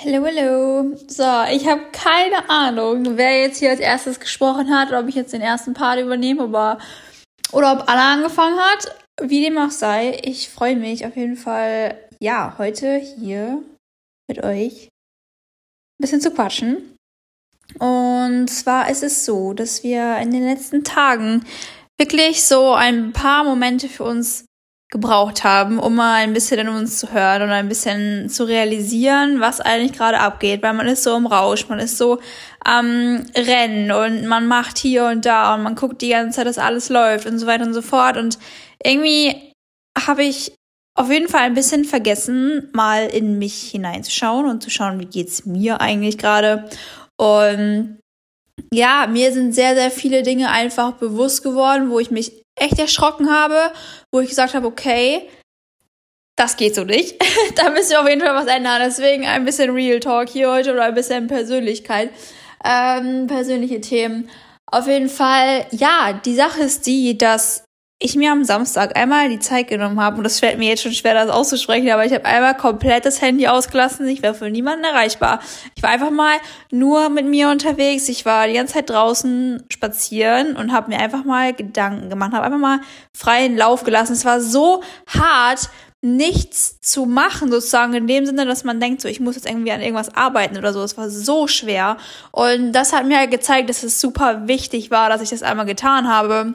Hallo, hallo. So, ich habe keine Ahnung, wer jetzt hier als erstes gesprochen hat, ob ich jetzt den ersten Part übernehme, aber oder ob Anna angefangen hat. Wie dem auch sei, ich freue mich auf jeden Fall, ja, heute hier mit euch ein bisschen zu quatschen. Und zwar ist es so, dass wir in den letzten Tagen wirklich so ein paar Momente für uns gebraucht haben, um mal ein bisschen in uns zu hören und ein bisschen zu realisieren, was eigentlich gerade abgeht, weil man ist so im Rausch, man ist so am Rennen und man macht hier und da und man guckt die ganze Zeit, dass alles läuft und so weiter und so fort. Und irgendwie habe ich auf jeden Fall ein bisschen vergessen, mal in mich hineinzuschauen und zu schauen, wie geht's mir eigentlich gerade. Und ja, mir sind sehr, sehr viele Dinge einfach bewusst geworden, wo ich mich echt erschrocken habe, wo ich gesagt habe, okay, das geht so nicht. da müssen wir auf jeden Fall was ändern. Deswegen ein bisschen Real Talk hier heute oder ein bisschen Persönlichkeit, ähm, persönliche Themen. Auf jeden Fall, ja, die Sache ist die, dass ich mir am Samstag einmal die Zeit genommen habe, und das fällt mir jetzt schon schwer, das auszusprechen, aber ich habe einmal komplett das Handy ausgelassen. Ich war für niemanden erreichbar. Ich war einfach mal nur mit mir unterwegs. Ich war die ganze Zeit draußen spazieren und habe mir einfach mal Gedanken gemacht, habe einfach mal freien Lauf gelassen. Es war so hart, nichts zu machen, sozusagen in dem Sinne, dass man denkt, so ich muss jetzt irgendwie an irgendwas arbeiten oder so. Es war so schwer. Und das hat mir halt gezeigt, dass es super wichtig war, dass ich das einmal getan habe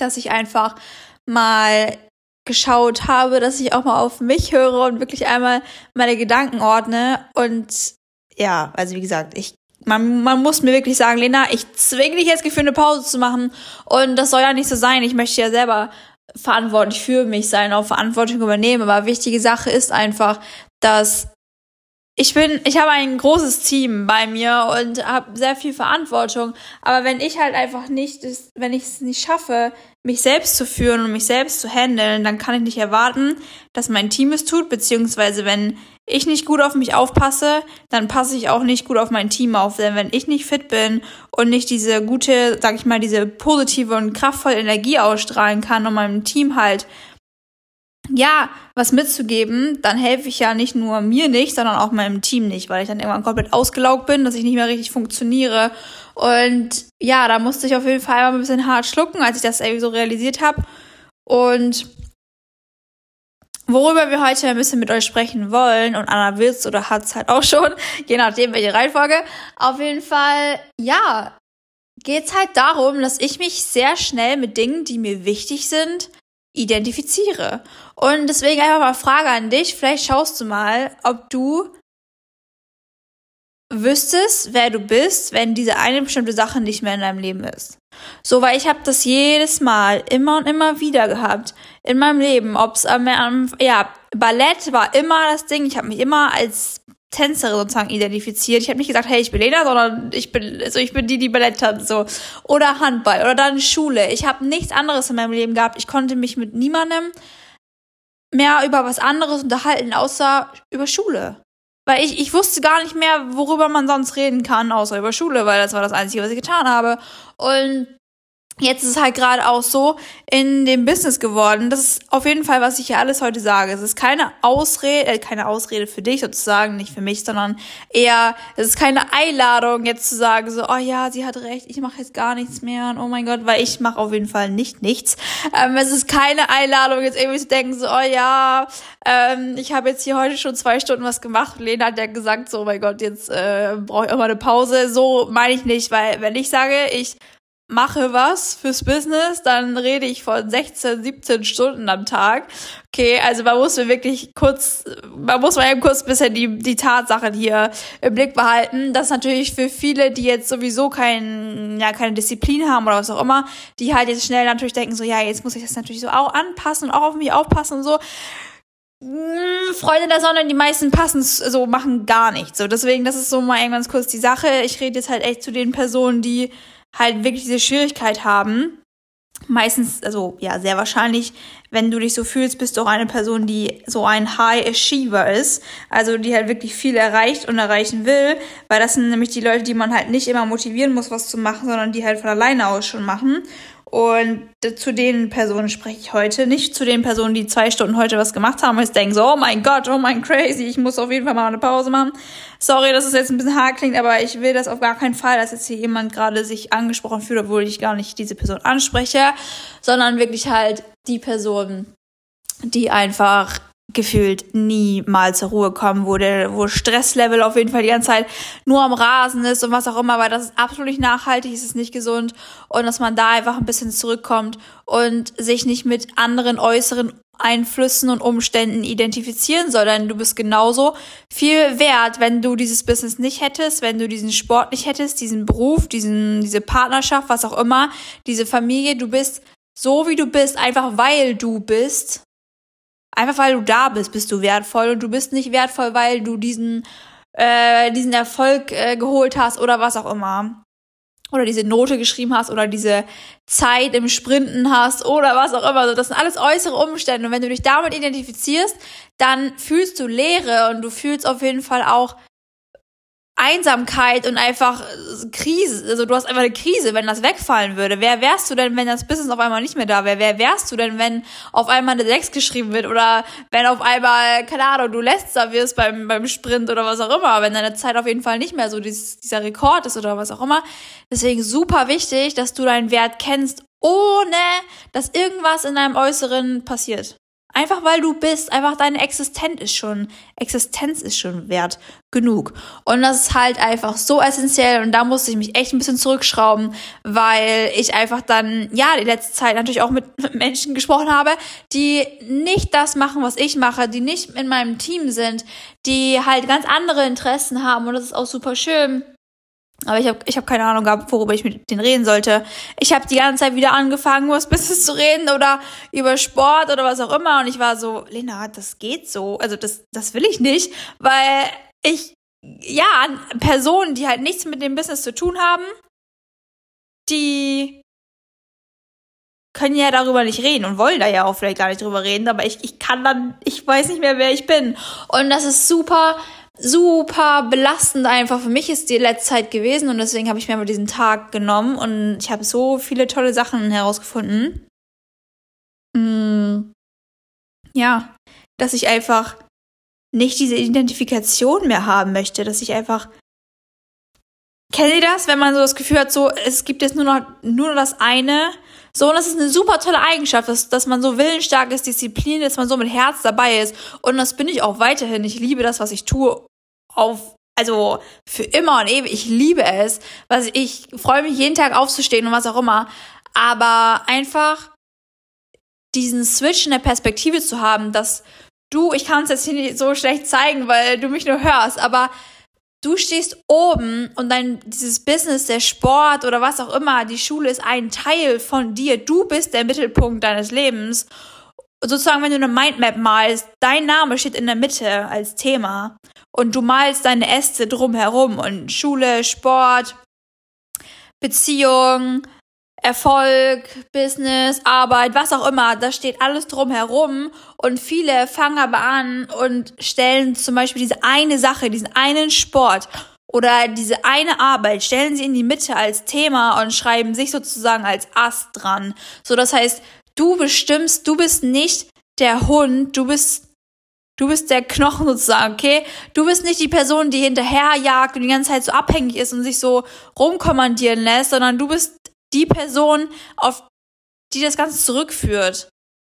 dass ich einfach mal geschaut habe, dass ich auch mal auf mich höre und wirklich einmal meine Gedanken ordne. Und ja, also wie gesagt, ich man, man muss mir wirklich sagen, Lena, ich zwinge dich jetzt für eine Pause zu machen. Und das soll ja nicht so sein. Ich möchte ja selber verantwortlich für mich sein, auch Verantwortung übernehmen. Aber wichtige Sache ist einfach, dass ich bin, ich habe ein großes Team bei mir und habe sehr viel Verantwortung. Aber wenn ich halt einfach nicht, wenn ich es nicht schaffe, mich selbst zu führen und mich selbst zu handeln, dann kann ich nicht erwarten, dass mein Team es tut, beziehungsweise wenn ich nicht gut auf mich aufpasse, dann passe ich auch nicht gut auf mein Team auf. Denn wenn ich nicht fit bin und nicht diese gute, sag ich mal, diese positive und kraftvolle Energie ausstrahlen kann, um meinem Team halt ja, was mitzugeben, dann helfe ich ja nicht nur mir nicht, sondern auch meinem Team nicht, weil ich dann irgendwann komplett ausgelaugt bin, dass ich nicht mehr richtig funktioniere. Und ja, da musste ich auf jeden Fall mal ein bisschen hart schlucken, als ich das irgendwie so realisiert habe. Und worüber wir heute ein bisschen mit euch sprechen wollen, und Anna will's oder hat's halt auch schon, je nachdem welche Reihenfolge, auf jeden Fall, ja, geht's halt darum, dass ich mich sehr schnell mit Dingen, die mir wichtig sind, identifiziere. Und deswegen einfach mal Frage an dich, vielleicht schaust du mal, ob du wüsstest, wer du bist, wenn diese eine bestimmte Sache nicht mehr in deinem Leben ist. So, weil ich habe das jedes Mal immer und immer wieder gehabt in meinem Leben, ob es am, ja, Ballett war immer das Ding, ich habe mich immer als Tänzerin sozusagen identifiziert. Ich habe nicht gesagt, hey, ich bin Lena, sondern ich bin, also ich bin die, die Ballett tanzt, so. Oder Handball oder dann Schule. Ich habe nichts anderes in meinem Leben gehabt. Ich konnte mich mit niemandem mehr über was anderes unterhalten, außer über Schule. Weil ich, ich wusste gar nicht mehr, worüber man sonst reden kann, außer über Schule, weil das war das Einzige, was ich getan habe. Und Jetzt ist es halt gerade auch so in dem Business geworden. Das ist auf jeden Fall, was ich hier alles heute sage. Es ist keine Ausrede, äh, keine Ausrede für dich sozusagen, nicht für mich, sondern eher, es ist keine Einladung jetzt zu sagen, so, oh ja, sie hat recht, ich mache jetzt gar nichts mehr und oh mein Gott, weil ich mache auf jeden Fall nicht nichts. Ähm, es ist keine Einladung jetzt irgendwie zu denken, so, oh ja, ähm, ich habe jetzt hier heute schon zwei Stunden was gemacht. Lena hat ja gesagt, so, oh mein Gott, jetzt äh, brauche ich auch mal eine Pause. So meine ich nicht, weil wenn ich sage, ich mache was fürs Business, dann rede ich von 16, 17 Stunden am Tag. Okay, also man muss mir wirklich kurz, man muss mal eben kurz bisschen die, die Tatsachen hier im Blick behalten. Das ist natürlich für viele, die jetzt sowieso kein, ja, keine Disziplin haben oder was auch immer, die halt jetzt schnell natürlich denken, so, ja, jetzt muss ich das natürlich so auch anpassen und auch auf mich aufpassen und so. Hm, Freunde der Sonne, die meisten passen so, machen gar nichts. So, deswegen, das ist so mal irgendwann kurz die Sache. Ich rede jetzt halt echt zu den Personen, die halt wirklich diese Schwierigkeit haben. Meistens, also ja, sehr wahrscheinlich, wenn du dich so fühlst, bist du auch eine Person, die so ein High Achiever ist. Also die halt wirklich viel erreicht und erreichen will. Weil das sind nämlich die Leute, die man halt nicht immer motivieren muss, was zu machen, sondern die halt von alleine aus schon machen. Und zu den Personen spreche ich heute, nicht zu den Personen, die zwei Stunden heute was gemacht haben und jetzt denken so, oh mein Gott, oh mein crazy, ich muss auf jeden Fall mal eine Pause machen. Sorry, dass es jetzt ein bisschen hart klingt, aber ich will das auf gar keinen Fall, dass jetzt hier jemand gerade sich angesprochen fühlt, obwohl ich gar nicht diese Person anspreche, sondern wirklich halt die Personen, die einfach gefühlt nie mal zur Ruhe kommen, wo der, wo Stresslevel auf jeden Fall die ganze Zeit nur am Rasen ist und was auch immer, weil das ist absolut nicht nachhaltig, ist es nicht gesund und dass man da einfach ein bisschen zurückkommt und sich nicht mit anderen äußeren Einflüssen und Umständen identifizieren soll, denn du bist genauso viel wert, wenn du dieses Business nicht hättest, wenn du diesen Sport nicht hättest, diesen Beruf, diesen, diese Partnerschaft, was auch immer, diese Familie, du bist so wie du bist, einfach weil du bist Einfach weil du da bist, bist du wertvoll und du bist nicht wertvoll, weil du diesen, äh, diesen Erfolg äh, geholt hast oder was auch immer. Oder diese Note geschrieben hast oder diese Zeit im Sprinten hast oder was auch immer. Das sind alles äußere Umstände. Und wenn du dich damit identifizierst, dann fühlst du Leere und du fühlst auf jeden Fall auch Einsamkeit und einfach äh, Krise, also du hast einfach eine Krise, wenn das wegfallen würde. Wer wärst du denn, wenn das Business auf einmal nicht mehr da wäre? Wer wärst du denn, wenn auf einmal eine 6 geschrieben wird oder wenn auf einmal, keine Ahnung, du letzter wirst beim, beim Sprint oder was auch immer, wenn deine Zeit auf jeden Fall nicht mehr so dieses, dieser Rekord ist oder was auch immer. Deswegen super wichtig, dass du deinen Wert kennst, ohne dass irgendwas in deinem Äußeren passiert. Einfach weil du bist, einfach deine Existenz ist schon, Existenz ist schon wert genug. Und das ist halt einfach so essentiell und da musste ich mich echt ein bisschen zurückschrauben, weil ich einfach dann, ja, die letzte Zeit natürlich auch mit Menschen gesprochen habe, die nicht das machen, was ich mache, die nicht in meinem Team sind, die halt ganz andere Interessen haben und das ist auch super schön. Aber ich habe ich hab keine Ahnung gehabt, worüber ich mit denen reden sollte. Ich habe die ganze Zeit wieder angefangen, das Business zu reden oder über Sport oder was auch immer. Und ich war so, Lena, das geht so. Also das, das will ich nicht, weil ich, ja, Personen, die halt nichts mit dem Business zu tun haben, die können ja darüber nicht reden und wollen da ja auch vielleicht gar nicht drüber reden, aber ich, ich kann dann, ich weiß nicht mehr, wer ich bin. Und das ist super super belastend einfach für mich ist die letzte Zeit gewesen und deswegen habe ich mir mal diesen Tag genommen und ich habe so viele tolle Sachen herausgefunden. Mm, ja, dass ich einfach nicht diese Identifikation mehr haben möchte, dass ich einfach Kennt ihr das, wenn man so das Gefühl hat, so es gibt jetzt nur noch nur noch das eine, so und das ist eine super tolle Eigenschaft, dass, dass man so willensstark ist, Disziplin, dass man so mit Herz dabei ist und das bin ich auch weiterhin. Ich liebe das, was ich tue auf also für immer und ewig. Ich liebe es. Was ich freue mich jeden Tag aufzustehen und was auch immer. Aber einfach diesen Switch in der Perspektive zu haben, dass du, ich kann es jetzt hier nicht so schlecht zeigen, weil du mich nur hörst, aber du stehst oben und dein dieses Business, der Sport oder was auch immer, die Schule ist ein Teil von dir. Du bist der Mittelpunkt deines Lebens. Sozusagen, wenn du eine Mindmap malst, dein Name steht in der Mitte als Thema und du malst deine Äste drumherum und Schule, Sport, Beziehung, Erfolg, Business, Arbeit, was auch immer, da steht alles drumherum und viele fangen aber an und stellen zum Beispiel diese eine Sache, diesen einen Sport oder diese eine Arbeit, stellen sie in die Mitte als Thema und schreiben sich sozusagen als Ast dran. So, das heißt, du bestimmst, du bist nicht der Hund, du bist Du bist der Knochen sozusagen, okay? Du bist nicht die Person, die hinterherjagt und die ganze Zeit so abhängig ist und sich so rumkommandieren lässt, sondern du bist die Person, auf die das Ganze zurückführt.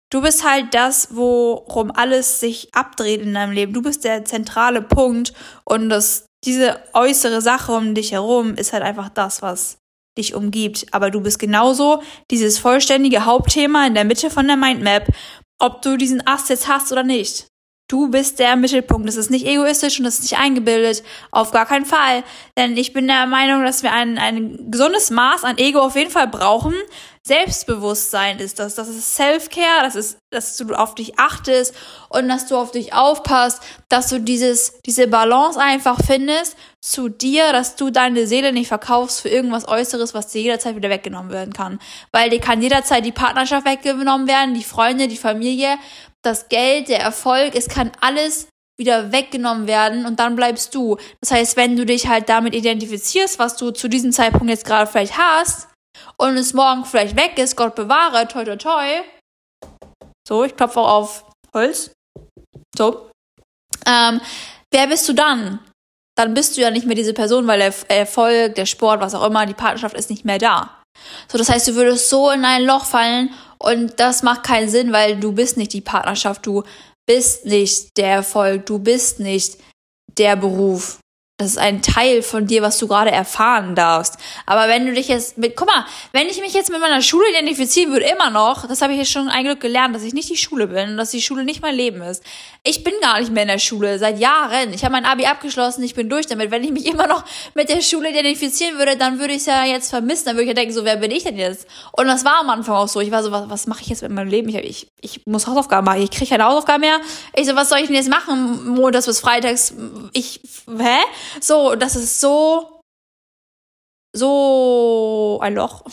Du bist halt das, worum alles sich abdreht in deinem Leben. Du bist der zentrale Punkt und das, diese äußere Sache um dich herum ist halt einfach das, was dich umgibt. Aber du bist genauso dieses vollständige Hauptthema in der Mitte von der Mindmap, ob du diesen Ast jetzt hast oder nicht. Du bist der Mittelpunkt. Das ist nicht egoistisch und das ist nicht eingebildet. Auf gar keinen Fall. Denn ich bin der Meinung, dass wir ein, ein gesundes Maß an Ego auf jeden Fall brauchen. Selbstbewusstsein ist das. Das ist Self-Care. Das ist, dass du auf dich achtest und dass du auf dich aufpasst, dass du dieses, diese Balance einfach findest zu dir, dass du deine Seele nicht verkaufst für irgendwas Äußeres, was dir jederzeit wieder weggenommen werden kann. Weil dir kann jederzeit die Partnerschaft weggenommen werden, die Freunde, die Familie das Geld, der Erfolg, es kann alles wieder weggenommen werden und dann bleibst du. Das heißt, wenn du dich halt damit identifizierst, was du zu diesem Zeitpunkt jetzt gerade vielleicht hast, und es morgen vielleicht weg ist, Gott bewahre, toi toi toi. So, ich klopfe auch auf Holz. So. Ähm, wer bist du dann? Dann bist du ja nicht mehr diese Person, weil der Erfolg, der Sport, was auch immer, die Partnerschaft ist nicht mehr da. So, das heißt, du würdest so in ein Loch fallen und das macht keinen Sinn, weil du bist nicht die Partnerschaft, du bist nicht der Erfolg, du bist nicht der Beruf. Das ist ein Teil von dir, was du gerade erfahren darfst. Aber wenn du dich jetzt mit, guck mal, wenn ich mich jetzt mit meiner Schule identifizieren würde, immer noch, das habe ich jetzt schon ein Glück gelernt, dass ich nicht die Schule bin und dass die Schule nicht mein Leben ist. Ich bin gar nicht mehr in der Schule, seit Jahren. Ich habe mein Abi abgeschlossen, ich bin durch damit. Wenn ich mich immer noch mit der Schule identifizieren würde, dann würde ich es ja jetzt vermissen. Dann würde ich ja denken, so, wer bin ich denn jetzt? Und das war am Anfang auch so. Ich war so, was, was mache ich jetzt mit meinem Leben? Ich, ich, ich muss Hausaufgaben machen. Ich kriege keine Hausaufgaben mehr. Ich so, was soll ich denn jetzt machen? Montags bis Freitags. Ich, hä? So, das ist so, so ein Loch.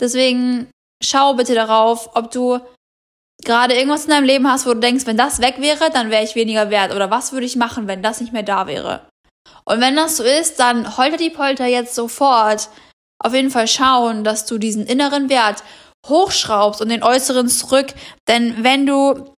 Deswegen schau bitte darauf, ob du gerade irgendwas in deinem Leben hast, wo du denkst, wenn das weg wäre, dann wäre ich weniger wert. Oder was würde ich machen, wenn das nicht mehr da wäre? Und wenn das so ist, dann holter die Polter jetzt sofort auf jeden Fall schauen, dass du diesen inneren Wert hochschraubst und den äußeren zurück. Denn wenn du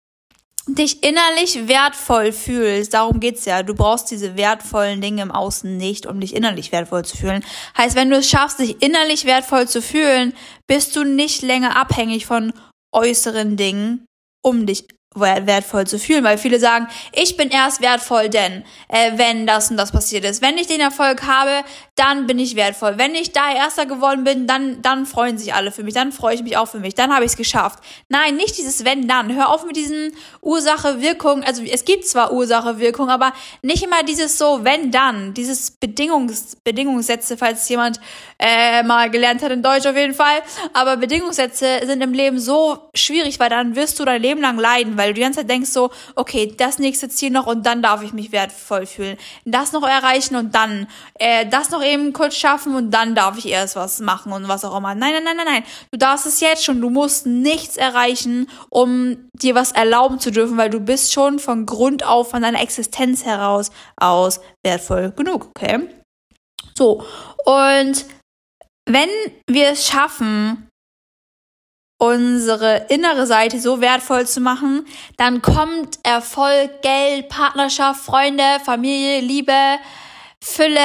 dich innerlich wertvoll fühlst, darum geht's ja. Du brauchst diese wertvollen Dinge im Außen nicht, um dich innerlich wertvoll zu fühlen. Heißt, wenn du es schaffst, dich innerlich wertvoll zu fühlen, bist du nicht länger abhängig von äußeren Dingen, um dich wertvoll zu fühlen, weil viele sagen, ich bin erst wertvoll, denn äh, wenn das und das passiert ist, wenn ich den Erfolg habe, dann bin ich wertvoll. Wenn ich da Erster geworden bin, dann dann freuen sich alle für mich, dann freue ich mich auch für mich, dann habe ich es geschafft. Nein, nicht dieses wenn dann. Hör auf mit diesen Ursache Wirkung. Also es gibt zwar Ursache Wirkung, aber nicht immer dieses so wenn dann, dieses Bedingungs Bedingungssätze, falls jemand äh, mal gelernt hat in Deutsch auf jeden Fall. Aber Bedingungssätze sind im Leben so schwierig, weil dann wirst du dein Leben lang leiden weil du die ganze Zeit denkst so, okay, das nächste Ziel noch und dann darf ich mich wertvoll fühlen. Das noch erreichen und dann äh, das noch eben kurz schaffen und dann darf ich erst was machen und was auch immer. Nein, nein, nein, nein, nein. Du darfst es jetzt schon. Du musst nichts erreichen, um dir was erlauben zu dürfen, weil du bist schon von Grund auf, von deiner Existenz heraus aus wertvoll genug, okay? So. Und wenn wir es schaffen, unsere innere Seite so wertvoll zu machen, dann kommt Erfolg, Geld, Partnerschaft, Freunde, Familie, Liebe, Fülle,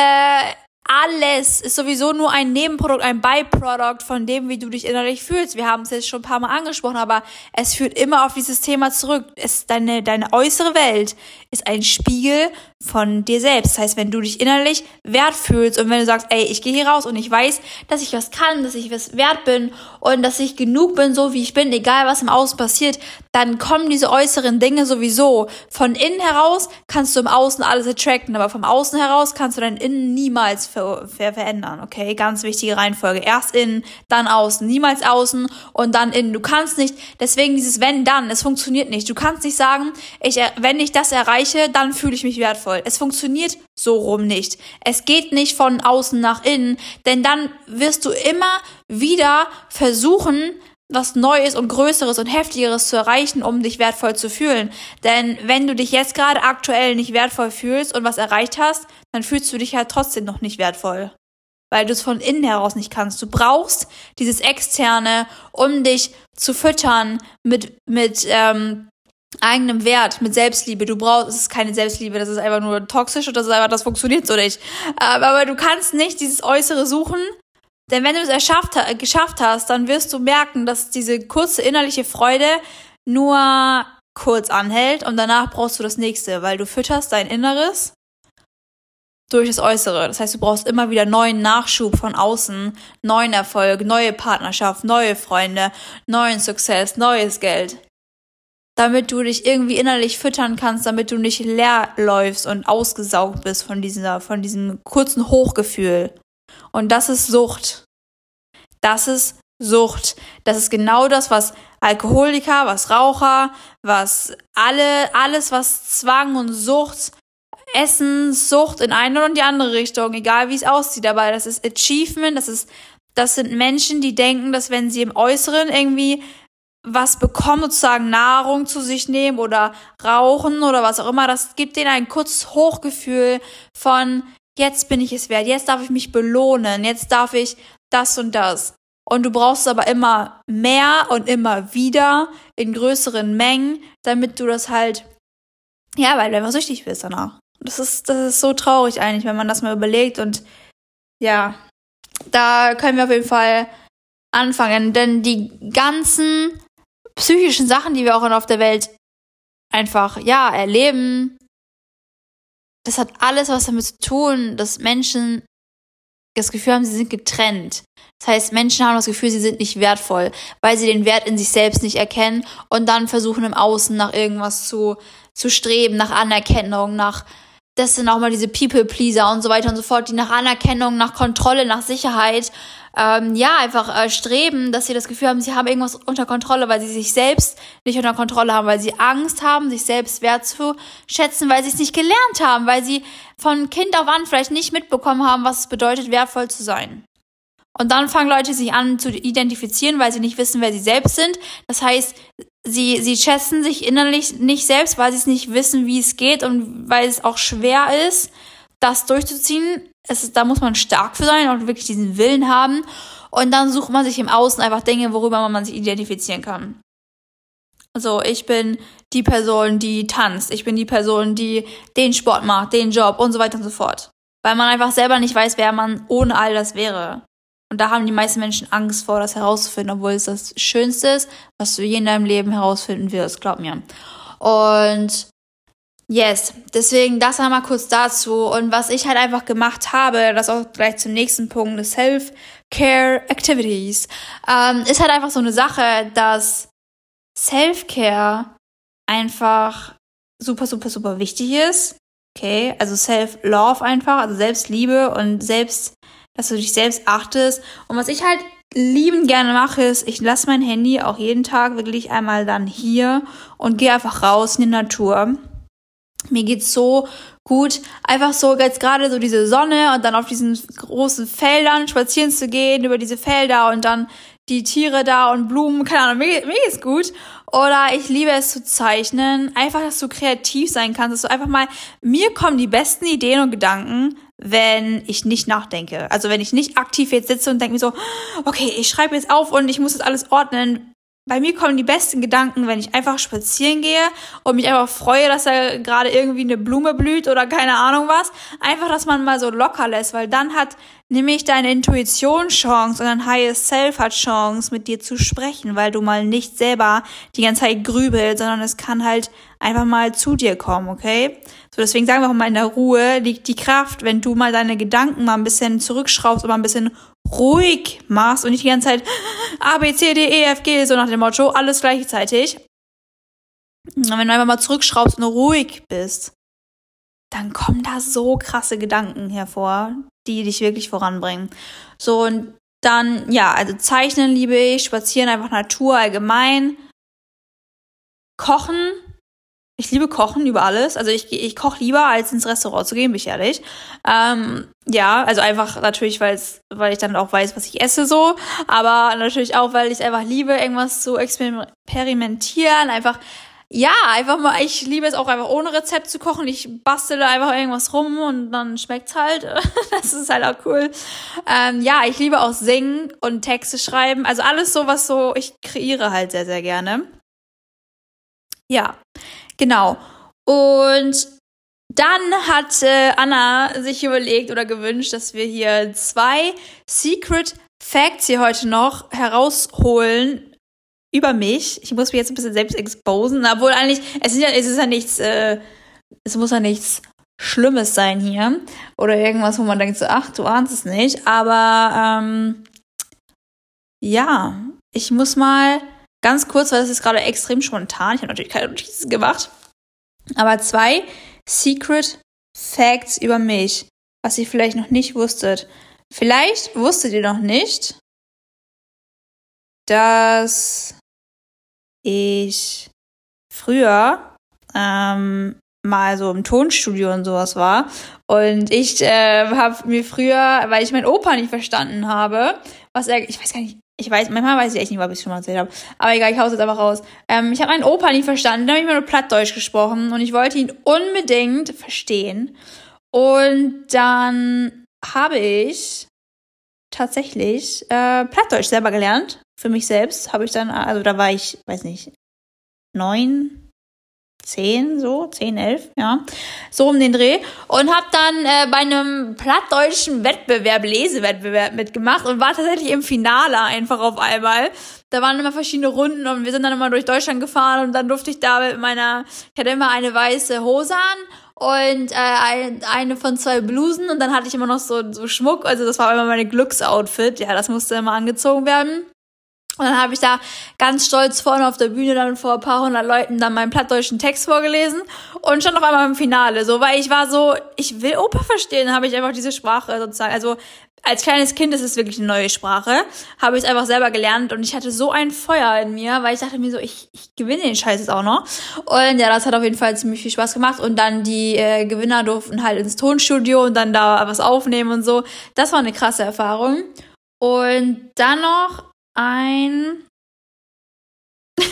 alles ist sowieso nur ein Nebenprodukt, ein Byproduct von dem, wie du dich innerlich fühlst. Wir haben es jetzt schon ein paar Mal angesprochen, aber es führt immer auf dieses Thema zurück. Es, deine, deine äußere Welt ist ein Spiegel von dir selbst. Das heißt, wenn du dich innerlich wert fühlst und wenn du sagst, ey, ich gehe hier raus und ich weiß, dass ich was kann, dass ich was wert bin und dass ich genug bin, so wie ich bin, egal was im Außen passiert, dann kommen diese äußeren Dinge sowieso. Von innen heraus kannst du im Außen alles attracten, aber vom Außen heraus kannst du dein Innen niemals ver ver verändern, okay? Ganz wichtige Reihenfolge. Erst innen, dann außen, niemals außen und dann innen. Du kannst nicht, deswegen dieses wenn, dann, es funktioniert nicht. Du kannst nicht sagen, ich, wenn ich das erreiche, dann fühle ich mich wertvoll soll. Es funktioniert so rum nicht. Es geht nicht von außen nach innen, denn dann wirst du immer wieder versuchen, was Neues und Größeres und Heftigeres zu erreichen, um dich wertvoll zu fühlen. Denn wenn du dich jetzt gerade aktuell nicht wertvoll fühlst und was erreicht hast, dann fühlst du dich halt trotzdem noch nicht wertvoll. Weil du es von innen heraus nicht kannst. Du brauchst dieses Externe, um dich zu füttern mit, mit ähm, eigenem Wert, mit Selbstliebe. Du brauchst, es ist keine Selbstliebe, das ist einfach nur toxisch und das ist einfach, das funktioniert so nicht. Aber, aber du kannst nicht dieses Äußere suchen, denn wenn du es erschafft, geschafft hast, dann wirst du merken, dass diese kurze innerliche Freude nur kurz anhält und danach brauchst du das nächste, weil du fütterst dein Inneres durch das Äußere. Das heißt, du brauchst immer wieder neuen Nachschub von außen, neuen Erfolg, neue Partnerschaft, neue Freunde, neuen Success, neues Geld damit du dich irgendwie innerlich füttern kannst, damit du nicht leer läufst und ausgesaugt bist von dieser, von diesem kurzen Hochgefühl. Und das ist Sucht. Das ist Sucht. Das ist genau das, was Alkoholiker, was Raucher, was alle, alles, was Zwang und Sucht, Essen, Sucht in eine und die andere Richtung, egal wie es aussieht, aber das ist Achievement, das ist, das sind Menschen, die denken, dass wenn sie im Äußeren irgendwie was bekommen, sozusagen Nahrung zu sich nehmen oder rauchen oder was auch immer, das gibt denen ein kurzes Hochgefühl von, jetzt bin ich es wert, jetzt darf ich mich belohnen, jetzt darf ich das und das. Und du brauchst aber immer mehr und immer wieder in größeren Mengen, damit du das halt, ja, weil du einfach süchtig bist danach. Das ist, das ist so traurig eigentlich, wenn man das mal überlegt und ja, da können wir auf jeden Fall anfangen, denn die ganzen psychischen Sachen, die wir auch auf der Welt einfach, ja, erleben, das hat alles was damit zu tun, dass Menschen das Gefühl haben, sie sind getrennt. Das heißt, Menschen haben das Gefühl, sie sind nicht wertvoll, weil sie den Wert in sich selbst nicht erkennen und dann versuchen im Außen nach irgendwas zu, zu streben, nach Anerkennung, nach, das sind auch mal diese People-Pleaser und so weiter und so fort, die nach Anerkennung, nach Kontrolle, nach Sicherheit ähm, ja, einfach äh, streben, dass sie das Gefühl haben, sie haben irgendwas unter Kontrolle, weil sie sich selbst nicht unter Kontrolle haben, weil sie Angst haben, sich selbst wertzuschätzen, weil sie es nicht gelernt haben, weil sie von Kind auf an vielleicht nicht mitbekommen haben, was es bedeutet, wertvoll zu sein. Und dann fangen Leute sich an zu identifizieren, weil sie nicht wissen, wer sie selbst sind. Das heißt, sie, sie schätzen sich innerlich nicht selbst, weil sie es nicht wissen, wie es geht und weil es auch schwer ist, das durchzuziehen es ist, da muss man stark für sein und wirklich diesen Willen haben. Und dann sucht man sich im Außen einfach Dinge, worüber man sich identifizieren kann. So, ich bin die Person, die tanzt. Ich bin die Person, die den Sport macht, den Job und so weiter und so fort. Weil man einfach selber nicht weiß, wer man ohne all das wäre. Und da haben die meisten Menschen Angst vor, das herauszufinden, obwohl es das Schönste ist, was du je in deinem Leben herausfinden wirst, glaub mir. Und Yes, deswegen das einmal kurz dazu. Und was ich halt einfach gemacht habe, das auch gleich zum nächsten Punkt, Self-Care Activities, ähm, ist halt einfach so eine Sache, dass Self-Care einfach super, super, super wichtig ist. Okay, also Self-Love einfach, also Selbstliebe und selbst, dass du dich selbst achtest. Und was ich halt liebend gerne mache, ist, ich lasse mein Handy auch jeden Tag wirklich einmal dann hier und gehe einfach raus in die Natur mir geht's so gut, einfach so jetzt gerade so diese Sonne und dann auf diesen großen Feldern spazieren zu gehen, über diese Felder und dann die Tiere da und Blumen, keine Ahnung, mir, mir geht's gut. Oder ich liebe es zu zeichnen, einfach, dass du kreativ sein kannst, dass du einfach mal, mir kommen die besten Ideen und Gedanken, wenn ich nicht nachdenke. Also wenn ich nicht aktiv jetzt sitze und denke mir so, okay, ich schreibe jetzt auf und ich muss das alles ordnen, bei mir kommen die besten Gedanken, wenn ich einfach spazieren gehe und mich einfach freue, dass da gerade irgendwie eine Blume blüht oder keine Ahnung was. Einfach, dass man mal so locker lässt, weil dann hat nämlich deine Intuition Chance und dein Highest Self hat Chance, mit dir zu sprechen, weil du mal nicht selber die ganze Zeit grübelst, sondern es kann halt einfach mal zu dir kommen, okay? So, deswegen sagen wir auch mal, in der Ruhe liegt die Kraft, wenn du mal deine Gedanken mal ein bisschen zurückschraubst und mal ein bisschen ruhig machst und nicht die ganze Zeit A, B, C, D, E, F, G, so nach dem Motto, alles gleichzeitig. Und wenn du einfach mal zurückschraubst und ruhig bist, dann kommen da so krasse Gedanken hervor, die dich wirklich voranbringen. So, und dann, ja, also zeichnen liebe ich, spazieren einfach Natur allgemein, kochen ich liebe Kochen über alles. Also ich, ich koche lieber, als ins Restaurant zu gehen, bin ich ehrlich. Ähm, ja, also einfach natürlich, weil's, weil ich dann auch weiß, was ich esse so. Aber natürlich auch, weil ich einfach liebe, irgendwas zu experimentieren. Einfach, ja, einfach mal, ich liebe es auch einfach ohne Rezept zu kochen. Ich bastele einfach irgendwas rum und dann schmeckt's halt. das ist halt auch cool. Ähm, ja, ich liebe auch singen und Texte schreiben. Also alles so, was so, ich kreiere halt sehr, sehr gerne. Ja. Genau. Und dann hat äh, Anna sich überlegt oder gewünscht, dass wir hier zwei Secret Facts hier heute noch herausholen über mich. Ich muss mich jetzt ein bisschen selbst exposen, obwohl eigentlich, es ist ja, es ist ja nichts, äh, es muss ja nichts Schlimmes sein hier. Oder irgendwas, wo man denkt so, ach, du ahnst es nicht. Aber ähm, ja, ich muss mal Ganz kurz, weil das ist gerade extrem spontan. Ich habe natürlich keine Notizen gemacht. Aber zwei Secret Facts über mich, was ihr vielleicht noch nicht wusstet. Vielleicht wusstet ihr noch nicht, dass ich früher ähm, mal so im Tonstudio und sowas war. Und ich äh, habe mir früher, weil ich meinen Opa nicht verstanden habe, was er, ich weiß gar nicht, ich weiß, manchmal weiß ich echt nicht, ob ich es schon mal erzählt habe. Aber egal, ich hau's jetzt einfach raus. Ähm, ich habe meinen Opa nicht verstanden, da habe ich mir nur Plattdeutsch gesprochen und ich wollte ihn unbedingt verstehen. Und dann habe ich tatsächlich äh, Plattdeutsch selber gelernt. Für mich selbst habe ich dann, also da war ich, weiß nicht, neun, zehn, so, zehn, elf, ja, so um den Dreh. Und habe dann äh, bei einem plattdeutschen Wettbewerb, Lesewettbewerb mitgemacht und war tatsächlich im Finale einfach auf einmal. Da waren immer verschiedene Runden und wir sind dann immer durch Deutschland gefahren und dann durfte ich da mit meiner, ich hatte immer eine weiße Hose an und äh, ein, eine von zwei Blusen und dann hatte ich immer noch so, so Schmuck, also das war immer meine Glücksoutfit, ja, das musste immer angezogen werden. Und dann habe ich da ganz stolz vorne auf der Bühne dann vor ein paar hundert Leuten dann meinen plattdeutschen Text vorgelesen und schon auf einmal im Finale, so, weil ich war so, ich will Oper verstehen, habe ich einfach diese Sprache sozusagen, also als kleines Kind ist es wirklich eine neue Sprache, habe ich es einfach selber gelernt und ich hatte so ein Feuer in mir, weil ich dachte mir so, ich, ich gewinne den Scheiß jetzt auch noch. Und ja, das hat auf jeden Fall ziemlich viel Spaß gemacht und dann die äh, Gewinner durften halt ins Tonstudio und dann da was aufnehmen und so. Das war eine krasse Erfahrung. Und dann noch ein.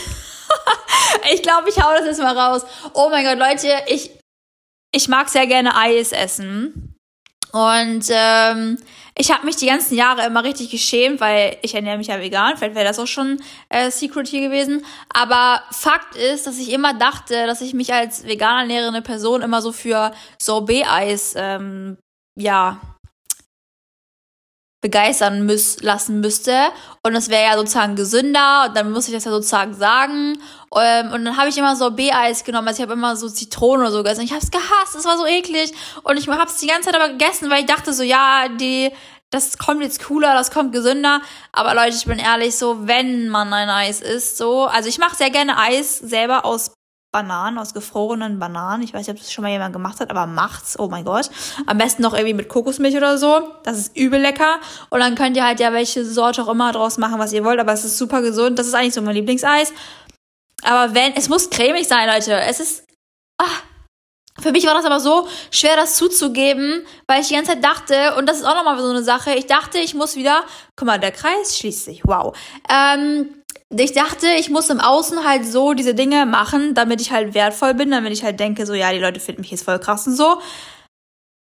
ich glaube, ich hau das jetzt mal raus. Oh mein Gott, Leute, ich, ich mag sehr gerne Eis essen. Und ähm, ich habe mich die ganzen Jahre immer richtig geschämt, weil ich ernähre mich ja vegan. Vielleicht wäre das auch schon äh, Secret hier gewesen. Aber Fakt ist, dass ich immer dachte, dass ich mich als vegan ernährende Person immer so für Sorbet-Eis ähm, ja begeistern müß, lassen müsste. Und das wäre ja sozusagen gesünder und dann muss ich das ja sozusagen sagen. Ähm, und dann habe ich immer so B-Eis genommen, also ich habe immer so Zitronen oder so gegessen. Ich habe es gehasst, es war so eklig. Und ich habe es die ganze Zeit aber gegessen, weil ich dachte so, ja, die, das kommt jetzt cooler, das kommt gesünder. Aber Leute, ich bin ehrlich, so, wenn man ein Eis isst, so, also ich mache sehr gerne Eis selber aus Bananen, aus gefrorenen Bananen. Ich weiß nicht, ob das schon mal jemand gemacht hat, aber macht's. Oh mein Gott. Am besten noch irgendwie mit Kokosmilch oder so. Das ist übel lecker. Und dann könnt ihr halt ja welche Sorte auch immer draus machen, was ihr wollt. Aber es ist super gesund. Das ist eigentlich so mein Lieblingseis. Aber wenn, es muss cremig sein, Leute. Es ist, ah. Für mich war das aber so schwer, das zuzugeben, weil ich die ganze Zeit dachte, und das ist auch nochmal so eine Sache, ich dachte, ich muss wieder, guck mal, der Kreis schließt sich, wow. Ähm, ich dachte, ich muss im Außen halt so diese Dinge machen, damit ich halt wertvoll bin, damit ich halt denke, so, ja, die Leute finden mich jetzt voll krass und so.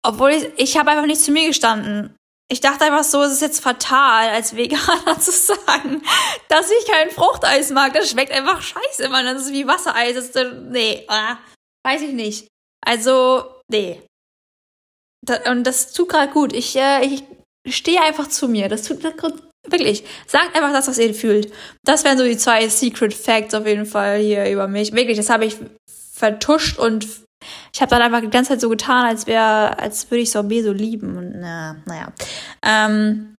Obwohl ich, ich habe einfach nicht zu mir gestanden. Ich dachte einfach so, es ist jetzt fatal, als Veganer zu sagen, dass ich kein Fruchteis mag. Das schmeckt einfach scheiße, man. Das ist wie Wassereis. Das ist, nee, äh, weiß ich nicht. Also, nee. Und das tut gerade gut. Ich, äh, ich stehe einfach zu mir. Das tut, das Wirklich. Sagt einfach das, was ihr fühlt. Das wären so die zwei Secret Facts auf jeden Fall hier über mich. Wirklich, das habe ich vertuscht und ich habe dann einfach die ganze Zeit so getan, als wäre, als würde ich Sorbet so lieben. Und na, naja. Ähm,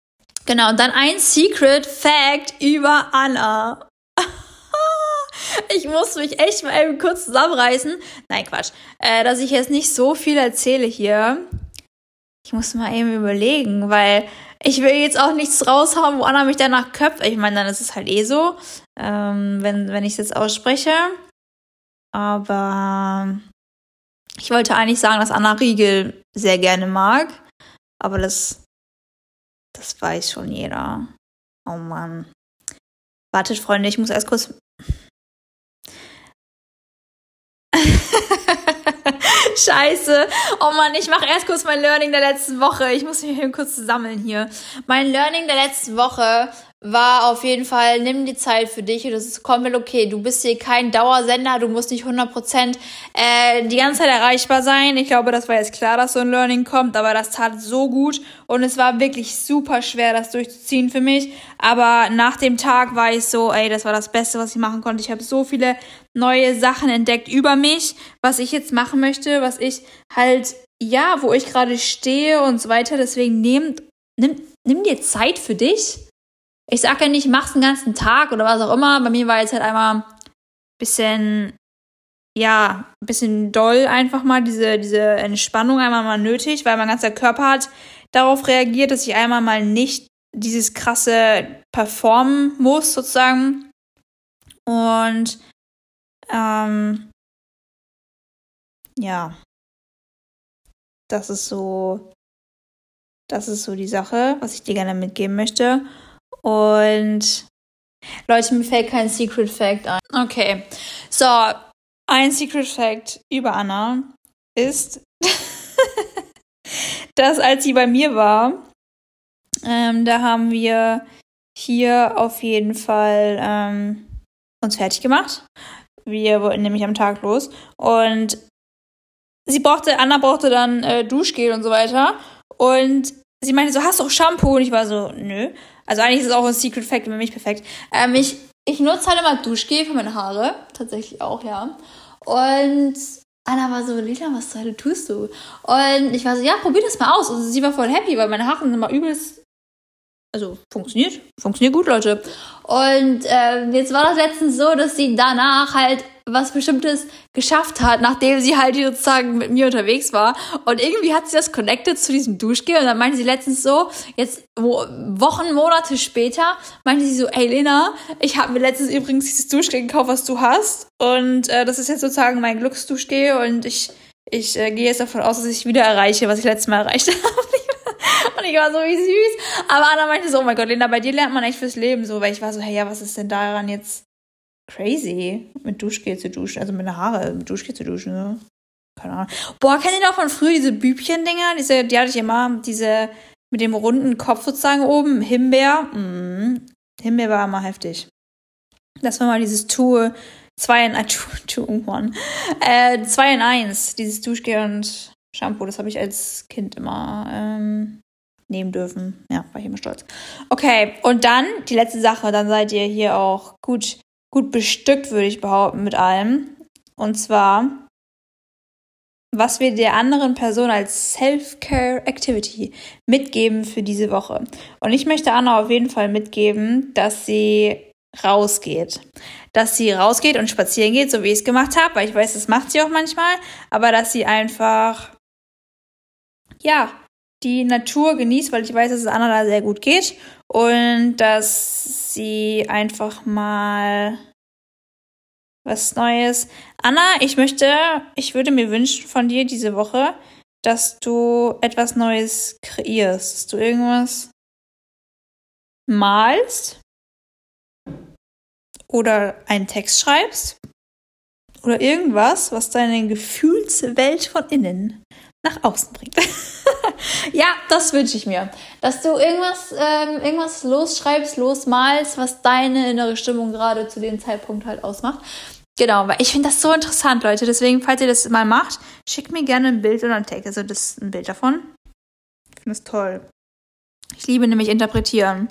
genau, und dann ein Secret Fact über Anna. ich muss mich echt mal eben kurz zusammenreißen. Nein, Quatsch. Äh, dass ich jetzt nicht so viel erzähle hier. Ich muss mal eben überlegen, weil ich will jetzt auch nichts raushauen, wo Anna mich danach köpft. Ich meine, dann ist es halt eh so, ähm, wenn, wenn ich es jetzt ausspreche. Aber ich wollte eigentlich sagen, dass Anna Riegel sehr gerne mag. Aber das, das weiß schon jeder. Oh Mann. Wartet, Freunde, ich muss erst kurz. Scheiße. Oh Mann, ich mache erst kurz mein Learning der letzten Woche. Ich muss mich hier kurz sammeln hier. Mein Learning der letzten Woche war auf jeden Fall, nimm die Zeit für dich und das ist komplett okay. Du bist hier kein Dauersender, du musst nicht 100% äh, die ganze Zeit erreichbar sein. Ich glaube, das war jetzt klar, dass so ein Learning kommt, aber das tat so gut und es war wirklich super schwer, das durchzuziehen für mich. Aber nach dem Tag war ich so, ey, das war das Beste, was ich machen konnte. Ich habe so viele neue Sachen entdeckt über mich, was ich jetzt machen möchte, was ich halt, ja, wo ich gerade stehe und so weiter. Deswegen nimm, nimm, nimm dir Zeit für dich ich sage ja nicht, mach's den ganzen Tag oder was auch immer. Bei mir war jetzt halt einmal ein bisschen, ja, bisschen doll einfach mal diese, diese Entspannung einmal mal nötig, weil mein ganzer Körper hat darauf reagiert, dass ich einmal mal nicht dieses krasse performen muss, sozusagen. Und ähm, ja, das ist so, das ist so die Sache, was ich dir gerne mitgeben möchte. Und Leute, mir fällt kein Secret Fact ein. Okay. So, ein Secret Fact über Anna ist, dass als sie bei mir war, ähm, da haben wir hier auf jeden Fall ähm, uns fertig gemacht. Wir wollten nämlich am Tag los. Und sie brauchte, Anna brauchte dann äh, Duschgel und so weiter. Und sie meinte so, hast du auch Shampoo? Und ich war so, nö. Also eigentlich ist es auch ein Secret Fact, für mich perfekt. Ähm, ich, ich nutze halt immer Duschgel für meine Haare. Tatsächlich auch, ja. Und Anna war so, Lila, was zur Hölle tust du? Und ich war so, ja, probier das mal aus. Und sie war voll happy, weil meine Haare sind immer übelst also funktioniert, funktioniert gut, Leute. Und äh, jetzt war das letztens so, dass sie danach halt was Bestimmtes geschafft hat, nachdem sie halt sozusagen mit mir unterwegs war. Und irgendwie hat sie das connected zu diesem Duschgel. Und dann meinte sie letztens so, jetzt wo, Wochen, Monate später, meinte sie so, ey Lena, ich habe mir letztens übrigens dieses Duschgel gekauft, was du hast. Und äh, das ist jetzt sozusagen mein Glücksduschgel. Und ich, ich äh, gehe jetzt davon aus, dass ich wieder erreiche, was ich letztes Mal erreicht habe. Ich war so, wie süß. Aber Anna meinte so, oh mein Gott, Linda, bei dir lernt man echt fürs Leben so. Weil ich war so, hey, ja, was ist denn daran jetzt crazy, mit Duschgel zu duschen? Also mit den Haare mit Duschgel zu duschen, so. Keine Ahnung. Boah, kennt ihr noch von früher diese Bübchen-Dinger? Diese, die hatte ich immer, diese mit dem runden Kopf sozusagen oben, Himbeer. Mm. Himbeer war immer heftig. Das war mal dieses Two, 2 in 1, 2 in 1. Äh, 2 in 1, dieses Duschgel und Shampoo, das habe ich als Kind immer ähm, nehmen dürfen. Ja, war ich immer stolz. Okay, und dann die letzte Sache, dann seid ihr hier auch gut, gut bestückt, würde ich behaupten, mit allem. Und zwar, was wir der anderen Person als Self-Care-Activity mitgeben für diese Woche. Und ich möchte Anna auf jeden Fall mitgeben, dass sie rausgeht. Dass sie rausgeht und spazieren geht, so wie ich es gemacht habe, weil ich weiß, das macht sie auch manchmal, aber dass sie einfach ja, die Natur genießt, weil ich weiß, dass es Anna da sehr gut geht und dass sie einfach mal was Neues. Anna, ich möchte, ich würde mir wünschen von dir diese Woche, dass du etwas Neues kreierst, dass du irgendwas malst oder einen Text schreibst oder irgendwas, was deine Gefühlswelt von innen nach außen bringt. ja, das wünsche ich mir. Dass du irgendwas, ähm, irgendwas losschreibst, losmalst, was deine innere Stimmung gerade zu dem Zeitpunkt halt ausmacht. Genau, weil ich finde das so interessant, Leute. Deswegen, falls ihr das mal macht, schickt mir gerne ein Bild oder ein Tag. Also das ein Bild davon. Ich finde es toll. Ich liebe nämlich interpretieren